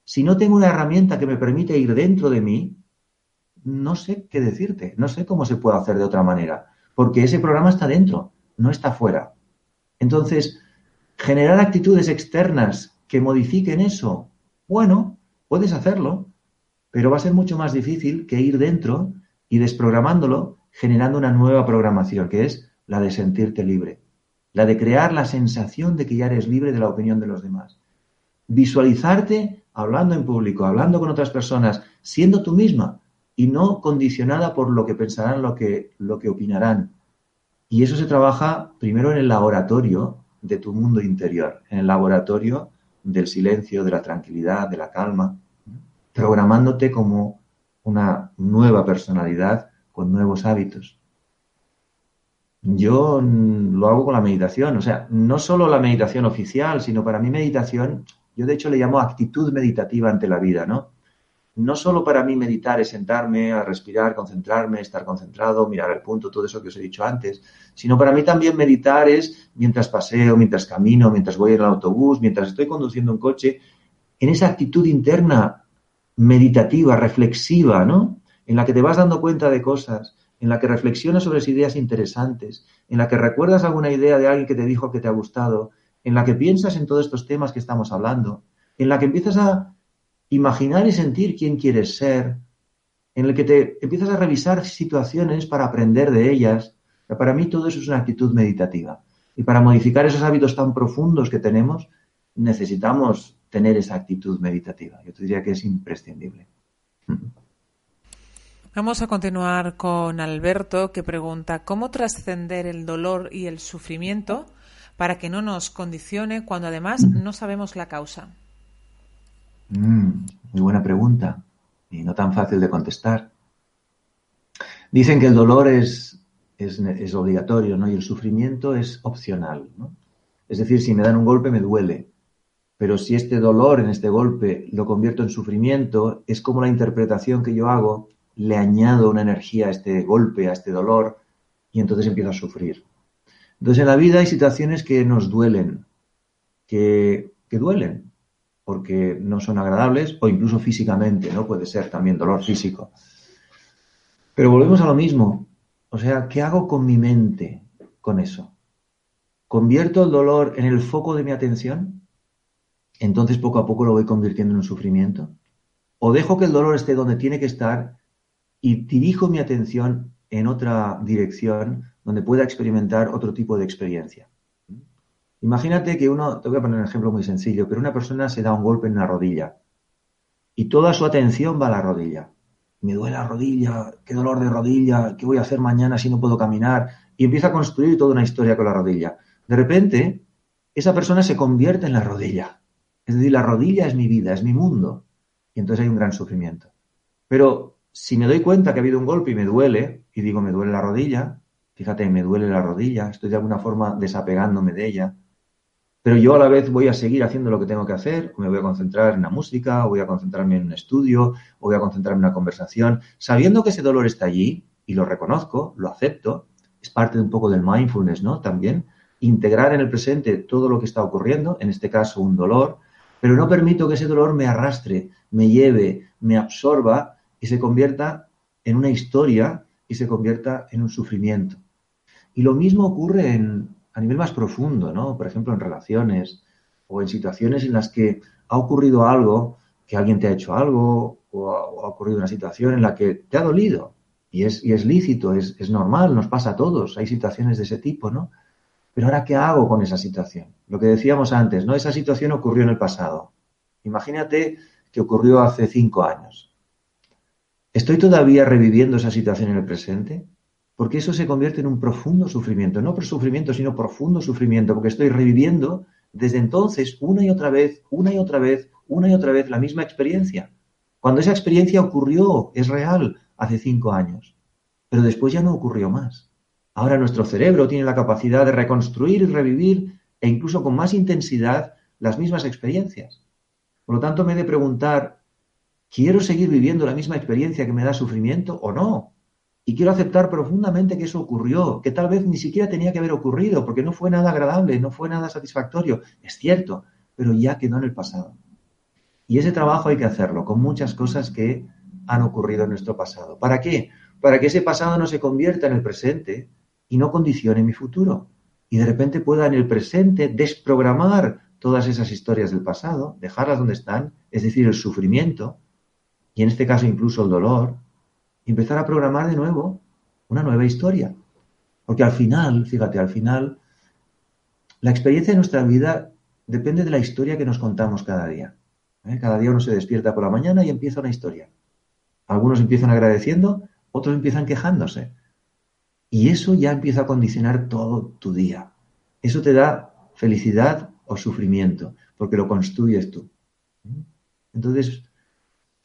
Speaker 2: si no tengo una herramienta que me permite ir dentro de mí, no sé qué decirte, no sé cómo se puede hacer de otra manera, porque ese programa está dentro, no está fuera. Entonces, generar actitudes externas que modifiquen eso, bueno, puedes hacerlo, pero va a ser mucho más difícil que ir dentro y desprogramándolo, generando una nueva programación, que es la de sentirte libre, la de crear la sensación de que ya eres libre de la opinión de los demás. Visualizarte hablando en público, hablando con otras personas, siendo tú misma y no condicionada por lo que pensarán, lo que, lo que opinarán. Y eso se trabaja primero en el laboratorio de tu mundo interior, en el laboratorio del silencio, de la tranquilidad, de la calma, programándote como una nueva personalidad con nuevos hábitos. Yo lo hago con la meditación, o sea, no solo la meditación oficial, sino para mí meditación yo de hecho le llamo actitud meditativa ante la vida, ¿no? No solo para mí meditar es sentarme, a respirar, concentrarme, estar concentrado, mirar el punto, todo eso que os he dicho antes, sino para mí también meditar es mientras paseo, mientras camino, mientras voy en el autobús, mientras estoy conduciendo un coche, en esa actitud interna meditativa, reflexiva, ¿no? En la que te vas dando cuenta de cosas, en la que reflexionas sobre ideas interesantes, en la que recuerdas alguna idea de alguien que te dijo que te ha gustado, en la que piensas en todos estos temas que estamos hablando, en la que empiezas a imaginar y sentir quién quieres ser, en el que te empiezas a revisar situaciones para aprender de ellas. Para mí todo eso es una actitud meditativa. Y para modificar esos hábitos tan profundos que tenemos, necesitamos tener esa actitud meditativa. Yo te diría que es imprescindible.
Speaker 1: Vamos a continuar con Alberto, que pregunta, ¿cómo trascender el dolor y el sufrimiento para que no nos condicione cuando además no sabemos la causa?
Speaker 2: Mm, muy buena pregunta y no tan fácil de contestar. Dicen que el dolor es, es, obligatorio ¿no? y el sufrimiento es opcional. Es decir, si me dan un golpe me duele, pero si este dolor en este golpe lo convierto en sufrimiento, es como la interpretación que yo hago, le añado una energía a este golpe, a este dolor, y entonces empiezo a sufrir. Entonces, en la vida hay situaciones que nos duelen, que, duelen, porque no son agradables o incluso físicamente, ¿no? Puede ser también dolor físico. Pero volvemos a lo mismo. O sea, ¿qué hago con mi mente con eso? ¿Convierto el dolor en el foco de mi atención? Entonces poco a poco lo voy convirtiendo en un sufrimiento. ¿O dejo que el dolor esté donde tiene que estar y dirijo mi atención en otra dirección donde pueda experimentar otro tipo de experiencia. Imagínate que uno, te voy a poner un ejemplo muy sencillo, pero una persona se da un golpe en la rodilla y toda su atención va a la rodilla. Me duele la rodilla, qué dolor de rodilla, qué voy a hacer mañana si no puedo caminar. Y empieza a construir toda una historia con la rodilla. De repente, esa persona se convierte en la rodilla. Es decir, la rodilla es mi vida, es mi mundo. Y entonces hay un gran sufrimiento. Pero si me doy cuenta que ha habido un golpe y me duele, y digo, me duele la rodilla, fíjate, me duele la rodilla, estoy de alguna forma desapegándome de ella, pero yo a la vez voy a seguir haciendo lo que tengo que hacer, me voy a concentrar en la música, o voy a concentrarme en un estudio, o voy a concentrarme en una conversación, sabiendo que ese dolor está allí, y lo reconozco, lo acepto, es parte de un poco del mindfulness, ¿no? También integrar en el presente todo lo que está ocurriendo, en este caso un dolor, pero no permito que ese dolor me arrastre, me lleve, me absorba y se convierta en una historia y se convierta en un sufrimiento. Y lo mismo ocurre en, a nivel más profundo, ¿no? Por ejemplo, en relaciones o en situaciones en las que ha ocurrido algo, que alguien te ha hecho algo, o ha, ocurrido una situación en la que te ha dolido. Y es, y es lícito, es, es, normal, nos pasa a todos. Hay situaciones de ese tipo, ¿no? Pero ahora, ¿qué hago con esa situación? Lo que decíamos antes, ¿no? Esa situación ocurrió en el pasado. Imagínate que ocurrió hace cinco años. ¿Estoy todavía reviviendo esa situación en el presente? porque eso se convierte en un profundo sufrimiento, no sufrimiento, sino profundo sufrimiento, porque estoy reviviendo desde entonces una y otra vez, una y otra vez, una y otra vez la misma experiencia. Cuando esa experiencia ocurrió, es real, hace cinco años, pero después ya no ocurrió más. Ahora nuestro cerebro tiene la capacidad de reconstruir y revivir e incluso con más intensidad las mismas experiencias. Por lo tanto, me he de preguntar, ¿quiero seguir viviendo la misma experiencia que me da sufrimiento o no? Y quiero aceptar profundamente que eso ocurrió, que tal vez ni siquiera tenía que haber ocurrido, porque no fue nada agradable, no fue nada satisfactorio. Es cierto, pero ya quedó en el pasado. Y ese trabajo hay que hacerlo con muchas cosas que han ocurrido en nuestro pasado. ¿Para qué? Para que ese pasado no se convierta en el presente y no condicione mi futuro. Y de repente pueda en el presente desprogramar todas esas historias del pasado, dejarlas donde están, es decir, el sufrimiento, y en este caso incluso el dolor, empezar a programar de nuevo una nueva historia. Porque al final, fíjate, al final, la experiencia de nuestra vida depende de la historia que nos contamos cada día. ¿eh? Cada día uno se despierta por la mañana y empieza una historia. Algunos empiezan agradeciendo, otros empiezan quejándose. Y eso ya empieza a condicionar todo tu día. Eso te da felicidad o sufrimiento, porque lo construyes tú. ¿Mm? Entonces,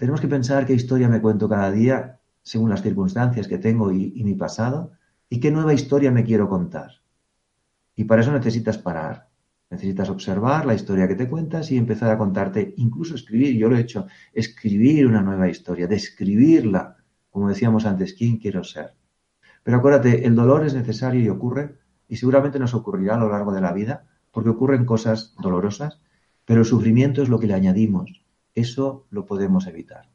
Speaker 2: tenemos que pensar qué historia me cuento cada día según las circunstancias que tengo y, mi pasado, y qué nueva historia me quiero contar. Y para eso necesitas parar, necesitas observar la historia que te cuentas y empezar a contarte, incluso escribir, yo lo he hecho, escribir una nueva historia, describirla, como decíamos antes, quién quiero ser. Pero acuérdate, el dolor es necesario y ocurre, y seguramente nos ocurrirá a lo largo de la vida, porque ocurren cosas dolorosas, pero el sufrimiento es lo que le añadimos. Eso lo podemos evitar.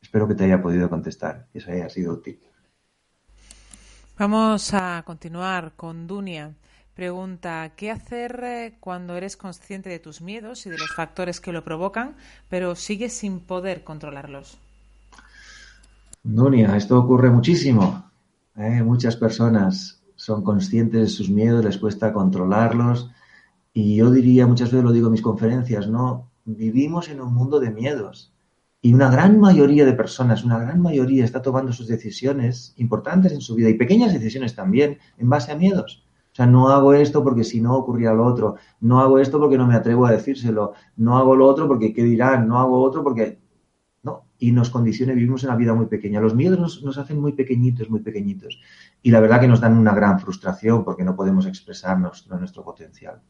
Speaker 2: Espero que te haya podido contestar, que eso haya sido útil.
Speaker 1: Vamos a continuar con Dunia. Pregunta, ¿qué hacer eh, cuando eres consciente de tus miedos y de los factores que lo provocan, pero sigues sin poder controlarlos?
Speaker 2: Dunia, esto ocurre muchísimo. ¿eh? Muchas personas son conscientes de sus miedos, les cuesta controlarlos. Y yo diría, muchas veces lo digo en mis conferencias, ¿no? Vivimos en un mundo de miedos. Y una gran mayoría de personas, una gran mayoría está tomando sus decisiones importantes en su vida y pequeñas decisiones también en base a miedos. O sea, no hago esto porque si no ocurría lo otro, no hago esto porque no me atrevo a decírselo, no hago lo otro porque qué dirán, no hago otro porque... No, y nos condiciona, vivimos una vida muy pequeña. Los miedos nos, hacen muy pequeñitos, muy pequeñitos. Y la verdad que nos dan una gran frustración porque no podemos expresarnos nuestro potencial.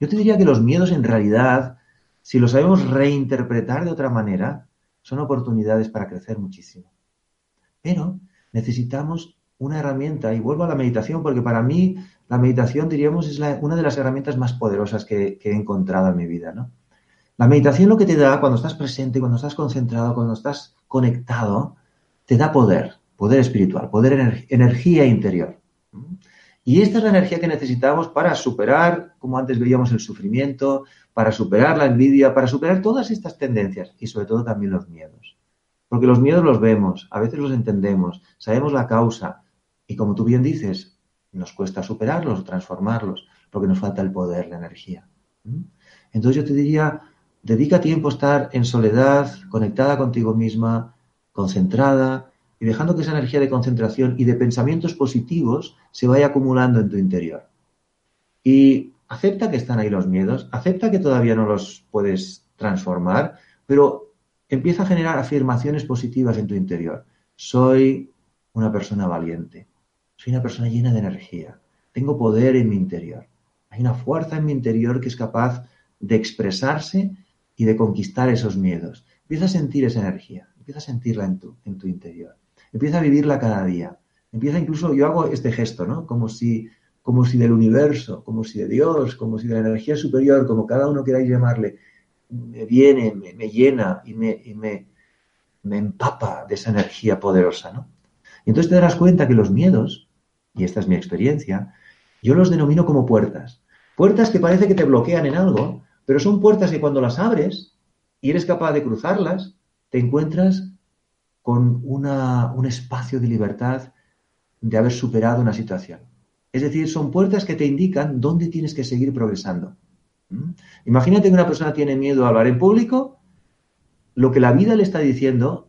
Speaker 2: Yo te diría que los miedos en realidad, si los sabemos reinterpretar de otra manera, son oportunidades para crecer muchísimo. Pero necesitamos una herramienta, y vuelvo a la meditación, porque para mí la meditación, diríamos, es una de las herramientas más poderosas que, he encontrado en mi vida. ¿no? La meditación lo que te da cuando estás presente, cuando estás concentrado, cuando estás conectado, te da poder, poder espiritual, poder energía interior. Y esta es la energía que necesitamos para superar, como antes veíamos, el sufrimiento, para superar la envidia, para superar todas estas tendencias y sobre todo también los miedos. Porque los miedos los vemos, a veces los entendemos, sabemos la causa y como tú bien dices, nos cuesta superarlos transformarlos porque nos falta el poder, la energía. ¿Mm? Entonces yo te diría, dedica tiempo a estar en soledad, conectada contigo misma, concentrada y dejando que esa energía de concentración y de pensamientos positivos se vaya acumulando en tu interior. Y acepta que están ahí los miedos, acepta que todavía no los puedes transformar, pero empieza a generar afirmaciones positivas en tu interior. Soy una persona valiente, soy una persona llena de energía, tengo poder en mi interior. Hay una fuerza en mi interior que es capaz de expresarse y de conquistar esos miedos. Empieza a sentir esa energía, empieza a sentirla en tu, en tu interior, empieza a vivirla cada día. Empieza incluso, yo hago este gesto, ¿no? Como si, como si del universo, como si de Dios, como si de la energía superior, como cada uno queráis llamarle, me viene, me, llena y, me, y me, me empapa de esa energía poderosa, ¿no? Y entonces te darás cuenta que los miedos, y esta es mi experiencia, yo los denomino como puertas. Puertas que parece que te bloquean en algo, pero son puertas que cuando las abres y eres capaz de cruzarlas, te encuentras con una, un espacio de libertad de haber superado una situación. Es decir, son puertas que te indican dónde tienes que seguir progresando. ¿Mm? Imagínate que una persona tiene miedo a hablar en público, lo que la vida le está diciendo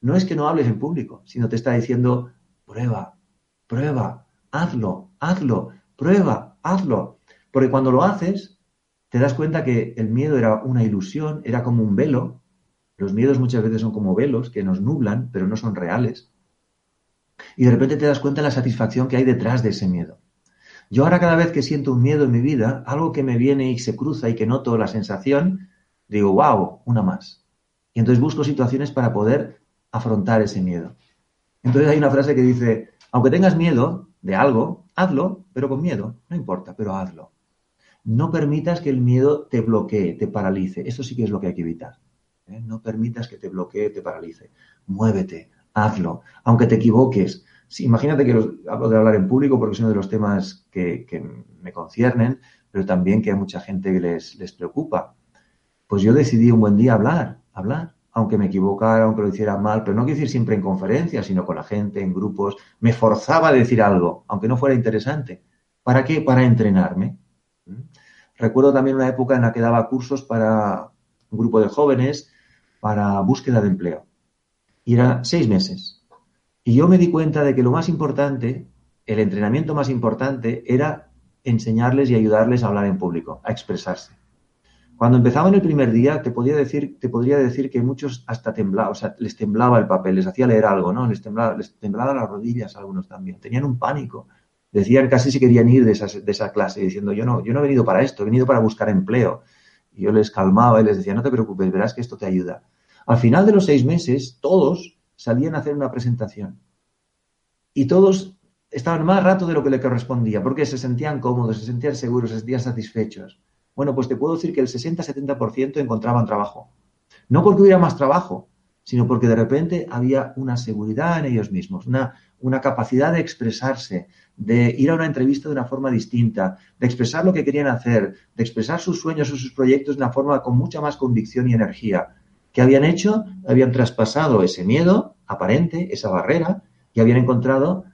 Speaker 2: no es que no hables en público, sino te está diciendo, prueba, prueba, hazlo, hazlo, prueba, hazlo. Porque cuando lo haces, te das cuenta que el miedo era una ilusión, era como un velo. Los miedos muchas veces son como velos que nos nublan, pero no son reales. Y de repente te das cuenta de la satisfacción que hay detrás de ese miedo. Yo ahora cada vez que siento un miedo en mi vida, algo que me viene y se cruza y que noto la sensación, digo, wow, una más. Y entonces busco situaciones para poder afrontar ese miedo. Entonces hay una frase que dice, aunque tengas miedo de algo, hazlo, pero con miedo, no importa, pero hazlo. No permitas que el miedo te bloquee, te paralice. Eso sí que es lo que hay que evitar. ¿eh? No permitas que te bloquee, te paralice. Muévete, hazlo. Aunque te equivoques. imagínate que hablo de hablar en público porque es uno de los temas que, me conciernen, pero también que a mucha gente les, les preocupa. Pues yo decidí un buen día hablar, hablar aunque me equivocara, aunque lo hiciera mal, pero no quiero decir siempre en conferencias, sino con la gente, en grupos, me forzaba a decir algo, aunque no fuera interesante. ¿Para qué? Para entrenarme. ¿Mm? Recuerdo también una época en la que daba cursos para un grupo de jóvenes para búsqueda de empleo. Y era seis meses. Y yo me di cuenta de que lo más importante, el entrenamiento más importante, era enseñarles y ayudarles a hablar en público, a expresarse. Cuando empezaban el primer día, te podía decir, te podría decir que muchos hasta temblaban, o sea, les temblaba el papel, les hacía leer algo, ¿no? Les temblaba, les temblaba las rodillas algunos también. Tenían un pánico. Decían casi si querían ir de esa, de esa clase, diciendo, yo no, yo no he venido para esto, he venido para buscar empleo. Y yo les calmaba y les decía, no te preocupes, verás que esto te ayuda. Al final de los seis meses, todos salían a hacer una presentación. Y todos estaban más rato de lo que le correspondía, porque se sentían cómodos, se sentían seguros, se sentían satisfechos. Bueno, pues te puedo decir que el 60-70% encontraban trabajo. No porque hubiera más trabajo, sino porque de repente había una seguridad en ellos mismos, una, una capacidad de expresarse, de ir a una entrevista de una forma distinta, de expresar lo que querían hacer, de expresar sus sueños o sus proyectos de una forma con mucha más convicción y energía. ¿Qué habían hecho? Habían traspasado ese miedo aparente, esa barrera, y habían encontrado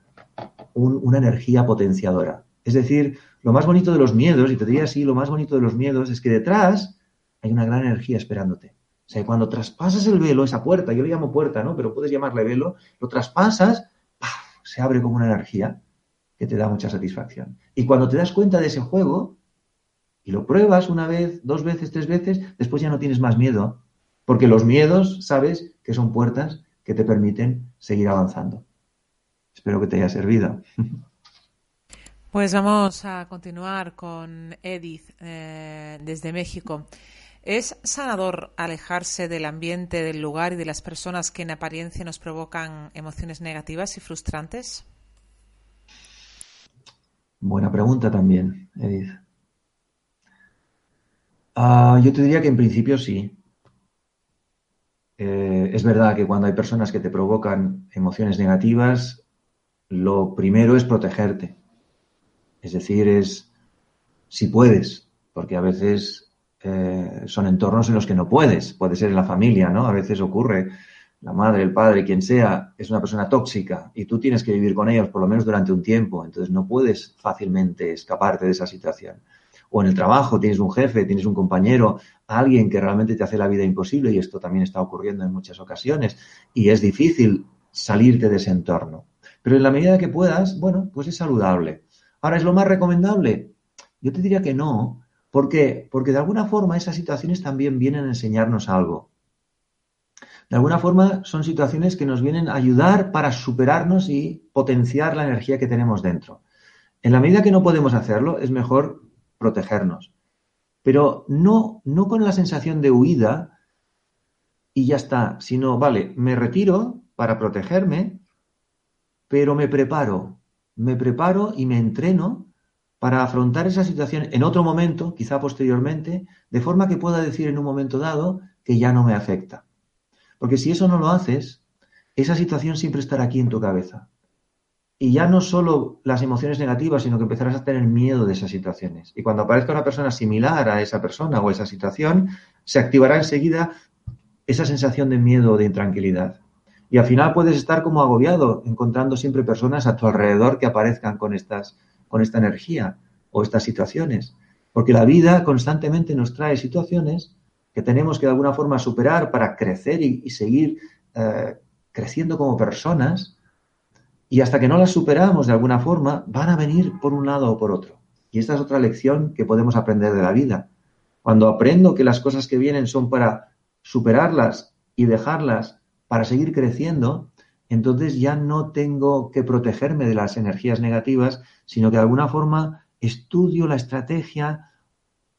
Speaker 2: una energía potenciadora. Es decir, lo más bonito de los miedos, y te diría así, lo más bonito de los miedos es que detrás hay una gran energía esperándote. O sea, cuando traspasas el velo, esa puerta, yo le llamo puerta, ¿no? Pero puedes llamarle velo, lo traspasas, se abre como una energía que te da mucha satisfacción. Y cuando te das cuenta de ese juego y lo pruebas una vez, dos veces, tres veces, después ya no tienes más miedo, porque los miedos, sabes, que son puertas que te permiten seguir avanzando. Espero que te haya servido.
Speaker 1: Pues vamos a continuar con Edith eh, desde México. ¿Es sanador alejarse del ambiente, del lugar y de las personas que en apariencia nos provocan emociones negativas y frustrantes?
Speaker 2: Buena pregunta también, Edith. Ah, yo te diría que en principio sí. Eh, es verdad que cuando hay personas que te provocan emociones negativas, lo primero es protegerte es decir, es si puedes, porque a veces eh, son entornos en los que no puedes. Puede ser en la familia, ¿no? A veces ocurre, la madre, el padre, quien sea, es una persona tóxica y tú tienes que vivir con ellos por lo menos durante un tiempo. Entonces no puedes fácilmente escaparte de esa situación. O en el trabajo tienes un jefe, tienes un compañero, alguien que realmente te hace la vida imposible y esto también está ocurriendo en muchas ocasiones y es difícil salirte de ese entorno. Pero en la medida que puedas, bueno, pues es saludable. Ahora, ¿es lo más recomendable? Yo te diría que no. ¿Por qué? Porque de alguna forma esas situaciones también vienen a enseñarnos algo. De alguna forma son situaciones que nos vienen a ayudar para superarnos y potenciar la energía que tenemos dentro. En la medida que no podemos hacerlo, es mejor protegernos. Pero no, no con la sensación de huida y ya está, sino, vale, me retiro para protegerme, pero me preparo, me preparo y me entreno para afrontar esa situación en otro momento, quizá posteriormente, de forma que pueda decir en un momento dado que ya no me afecta. Porque si eso no lo haces, esa situación siempre estará aquí en tu cabeza. Y ya no solo las emociones negativas, sino que empezarás a tener miedo de esas situaciones. Y cuando aparezca una persona similar a esa persona o esa situación, se activará enseguida esa sensación de miedo o de intranquilidad. Y al final puedes estar como agobiado, encontrando siempre personas a tu alrededor que aparezcan con, estas, con esta energía o estas situaciones. Porque la vida constantemente nos trae situaciones que tenemos que de alguna forma superar para crecer y, seguir eh, creciendo como personas. Y hasta que no las superamos de alguna forma, van a venir por un lado o por otro. Y esta es otra lección que podemos aprender de la vida. Cuando aprendo que las cosas que vienen son para superarlas y dejarlas para seguir creciendo, entonces ya no tengo que protegerme de las energías negativas, sino que de alguna forma estudio la estrategia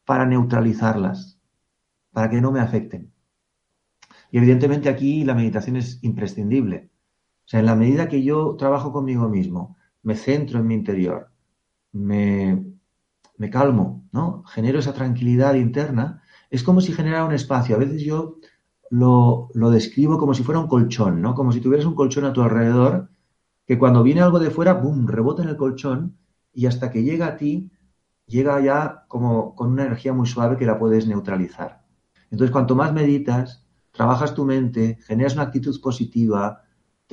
Speaker 2: para neutralizarlas, para que no me afecten. Y evidentemente aquí la meditación es imprescindible. O sea, en la medida que yo trabajo conmigo mismo, me centro en mi interior, me, me calmo, ¿no? Genero esa tranquilidad interna, es como si generara un espacio. A veces yo lo, describo como si fuera un colchón, ¿no? Como si tuvieras un colchón a tu alrededor, que cuando viene algo de fuera, ¡bum!, rebota en el colchón y hasta que llega a ti, llega ya como con una energía muy suave que la puedes neutralizar. Entonces, cuanto más meditas, trabajas tu mente, generas una actitud positiva,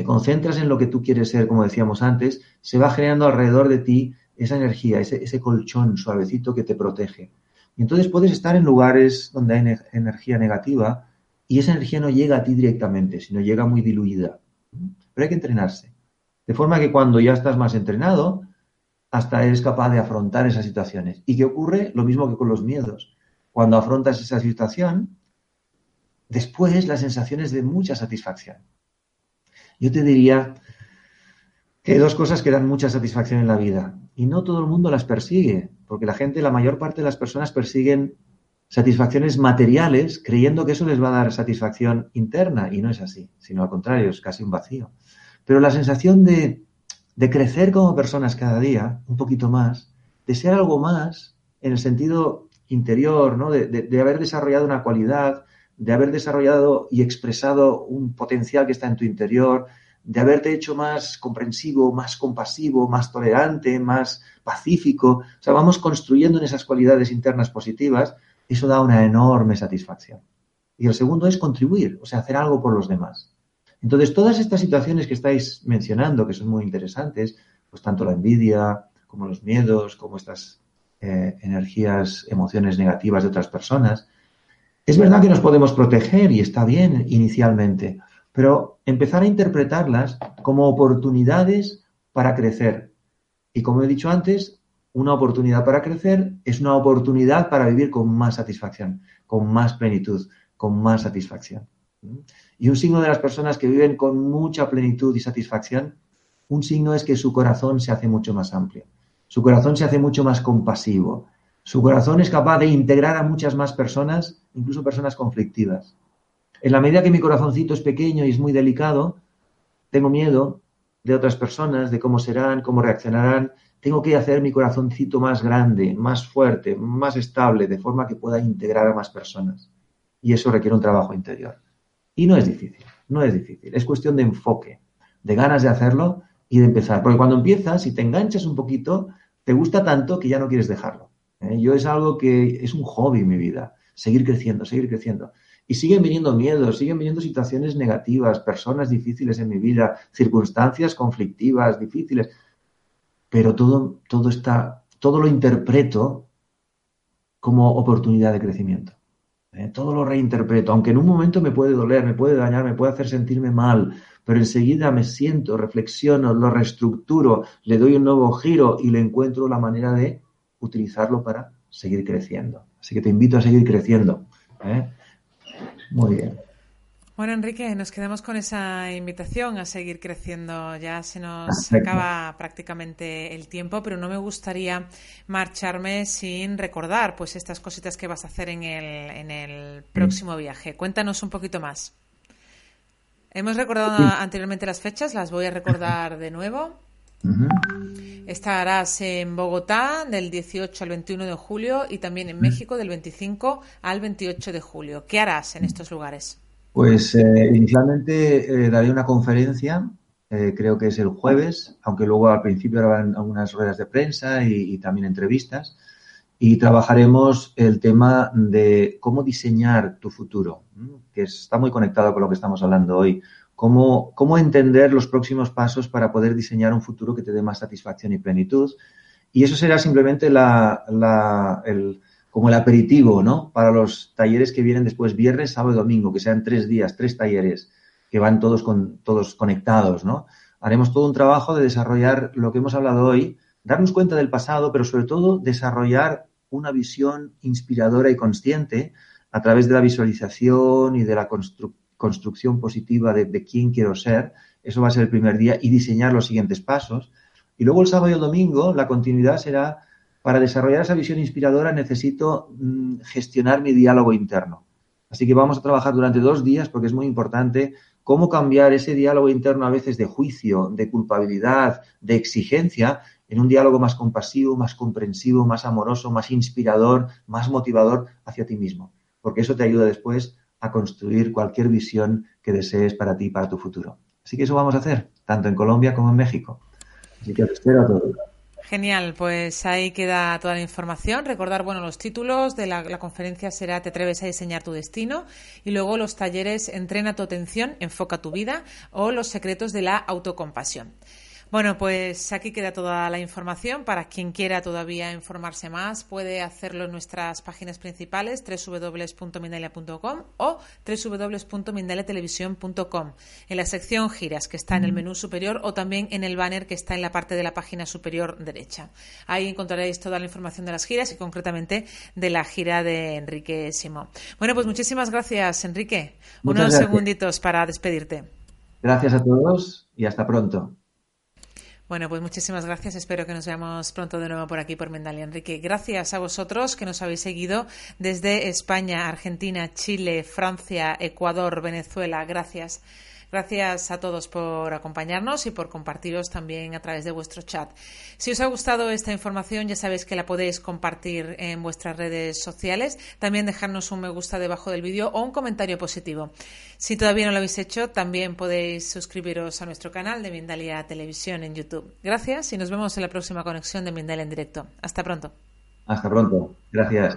Speaker 2: te concentras en lo que tú quieres ser, como decíamos antes, se va generando alrededor de ti esa energía, ese, colchón suavecito que te protege. Y entonces puedes estar en lugares donde hay energía negativa, y esa energía no llega a ti directamente, sino llega muy diluida. Pero hay que entrenarse. De forma que cuando ya estás más entrenado, hasta eres capaz de afrontar esas situaciones. ¿Y qué ocurre? Lo mismo que con los miedos. Cuando afrontas esa situación, después la sensación es de mucha satisfacción. Yo te diría que hay dos cosas que dan mucha satisfacción en la vida. Y no todo el mundo las persigue, porque la gente, la mayor parte de las personas persiguen satisfacciones materiales creyendo que eso les va a dar satisfacción interna y no es así, sino al contrario, es casi un vacío. Pero la sensación de, crecer como personas cada día, un poquito más, de ser algo más en el sentido interior, ¿no? de, de haber desarrollado una cualidad, de haber desarrollado y expresado un potencial que está en tu interior, de haberte hecho más comprensivo, más compasivo, más tolerante, más pacífico. O sea, vamos construyendo en esas cualidades internas positivas eso da una enorme satisfacción. Y el segundo es contribuir, o sea, hacer algo por los demás. Entonces, todas estas situaciones que estáis mencionando, que son muy interesantes, pues tanto la envidia como los miedos, como estas eh, energías, emociones negativas de otras personas, es verdad que nos podemos proteger y está bien inicialmente, pero empezar a interpretarlas como oportunidades para crecer. Y como he dicho antes, una oportunidad para crecer, es una oportunidad para vivir con más satisfacción, con más plenitud, con más satisfacción. Y un signo de las personas que viven con mucha plenitud y satisfacción, un signo es que su corazón se hace mucho más amplio, su corazón se hace mucho más compasivo, su corazón es capaz de integrar a muchas más personas, incluso personas conflictivas. En la medida que mi corazoncito es pequeño y es muy delicado, tengo miedo de otras personas, de cómo serán, cómo reaccionarán, tengo que hacer mi corazoncito más grande, más fuerte, más estable, de forma que pueda integrar a más personas. Y eso requiere un trabajo interior. Y no es difícil, no es difícil. Es cuestión de enfoque, de ganas de hacerlo y de empezar. Porque cuando empiezas, si te enganchas un poquito, te gusta tanto que ya no quieres dejarlo. ¿eh? Yo es algo que es un hobby en mi vida, seguir creciendo, seguir creciendo. Y siguen viniendo miedos, siguen viniendo situaciones negativas, personas difíciles en mi vida, circunstancias conflictivas, difíciles pero todo, todo está, todo lo interpreto como oportunidad de crecimiento. ¿eh? Todo lo reinterpreto, aunque en un momento me puede doler, me puede dañar, me puede hacer sentirme mal, pero enseguida me siento, reflexiono, lo reestructuro, le doy un nuevo giro y le encuentro la manera de utilizarlo para seguir creciendo. Así que te invito a seguir creciendo. ¿eh? Muy bien.
Speaker 1: Bueno, Enrique, nos quedamos con esa invitación a seguir creciendo. Ya se nos acaba prácticamente el tiempo, pero no me gustaría marcharme sin recordar pues estas cositas que vas a hacer en el, en el próximo viaje. Cuéntanos un poquito más. Hemos recordado anteriormente las fechas, las voy a recordar de nuevo. Estarás en Bogotá del 18 al 21 de julio y también en México del 25 al 28 de julio. ¿Qué harás en estos lugares?
Speaker 2: Pues eh, inicialmente eh, daré una conferencia, eh, creo que es el jueves, aunque luego al principio habrán algunas ruedas de prensa y, también entrevistas. Y trabajaremos el tema de cómo diseñar tu futuro, que está muy conectado con lo que estamos hablando hoy. Cómo, entender los próximos pasos para poder diseñar un futuro que te dé más satisfacción y plenitud. Y eso será simplemente como el aperitivo, ¿no? Para los talleres que vienen después viernes, sábado y domingo, que sean tres días, tres talleres, que van todos, con, todos conectados, ¿no? Haremos todo un trabajo de desarrollar lo que hemos hablado hoy, darnos cuenta del pasado, pero sobre todo desarrollar una visión inspiradora y consciente a través de la visualización y de la construcción positiva de, de quién quiero ser. Eso va a ser el primer día y diseñar los siguientes pasos. Y luego el sábado y el domingo la continuidad será para desarrollar esa visión inspiradora necesito mm, gestionar mi diálogo interno. Así que vamos a trabajar durante dos días porque es muy importante cómo cambiar ese diálogo interno a veces de juicio, de culpabilidad, de exigencia, en un diálogo más compasivo, más comprensivo, más amoroso, más inspirador, más motivador hacia ti mismo. Porque eso te ayuda después a construir cualquier visión que desees para ti y para tu futuro. Así que eso vamos a hacer, tanto en Colombia como en México. Así que os espero a todos.
Speaker 1: Genial, pues ahí queda toda la información. Recordar, bueno, los títulos de la, la, conferencia será Te atreves a diseñar tu destino y luego los talleres Entrena tu atención, enfoca tu vida o los secretos de la autocompasión. Bueno, pues aquí queda toda la información. Para quien quiera todavía informarse más, puede hacerlo en nuestras páginas principales www.mindalia.com o www.mindaliatelevisión.com en la sección giras que está en el menú superior o también en el banner que está en la parte de la página superior derecha. Ahí encontraréis toda la información de las giras y concretamente de la gira de Enrique Simón. Bueno, pues muchísimas gracias, Enrique. Unos segunditos para despedirte.
Speaker 2: Gracias a todos y hasta pronto.
Speaker 1: Bueno, pues muchísimas gracias. Espero que nos veamos pronto de nuevo por aquí por Mendalia. Enrique. Gracias a vosotros que nos habéis seguido desde España, Argentina, Chile, Francia, Ecuador, Venezuela. Gracias. Gracias a todos por acompañarnos y por compartiros también a través de vuestro chat. Si os ha gustado esta información, ya sabéis que la podéis compartir en vuestras redes sociales. También dejarnos un me gusta debajo del vídeo o un comentario positivo. Si todavía no lo habéis hecho, también podéis suscribiros a nuestro canal de Mindalia Televisión en YouTube. Gracias y nos vemos en la próxima conexión de Mindalia en directo. Hasta pronto.
Speaker 2: Hasta pronto. Gracias.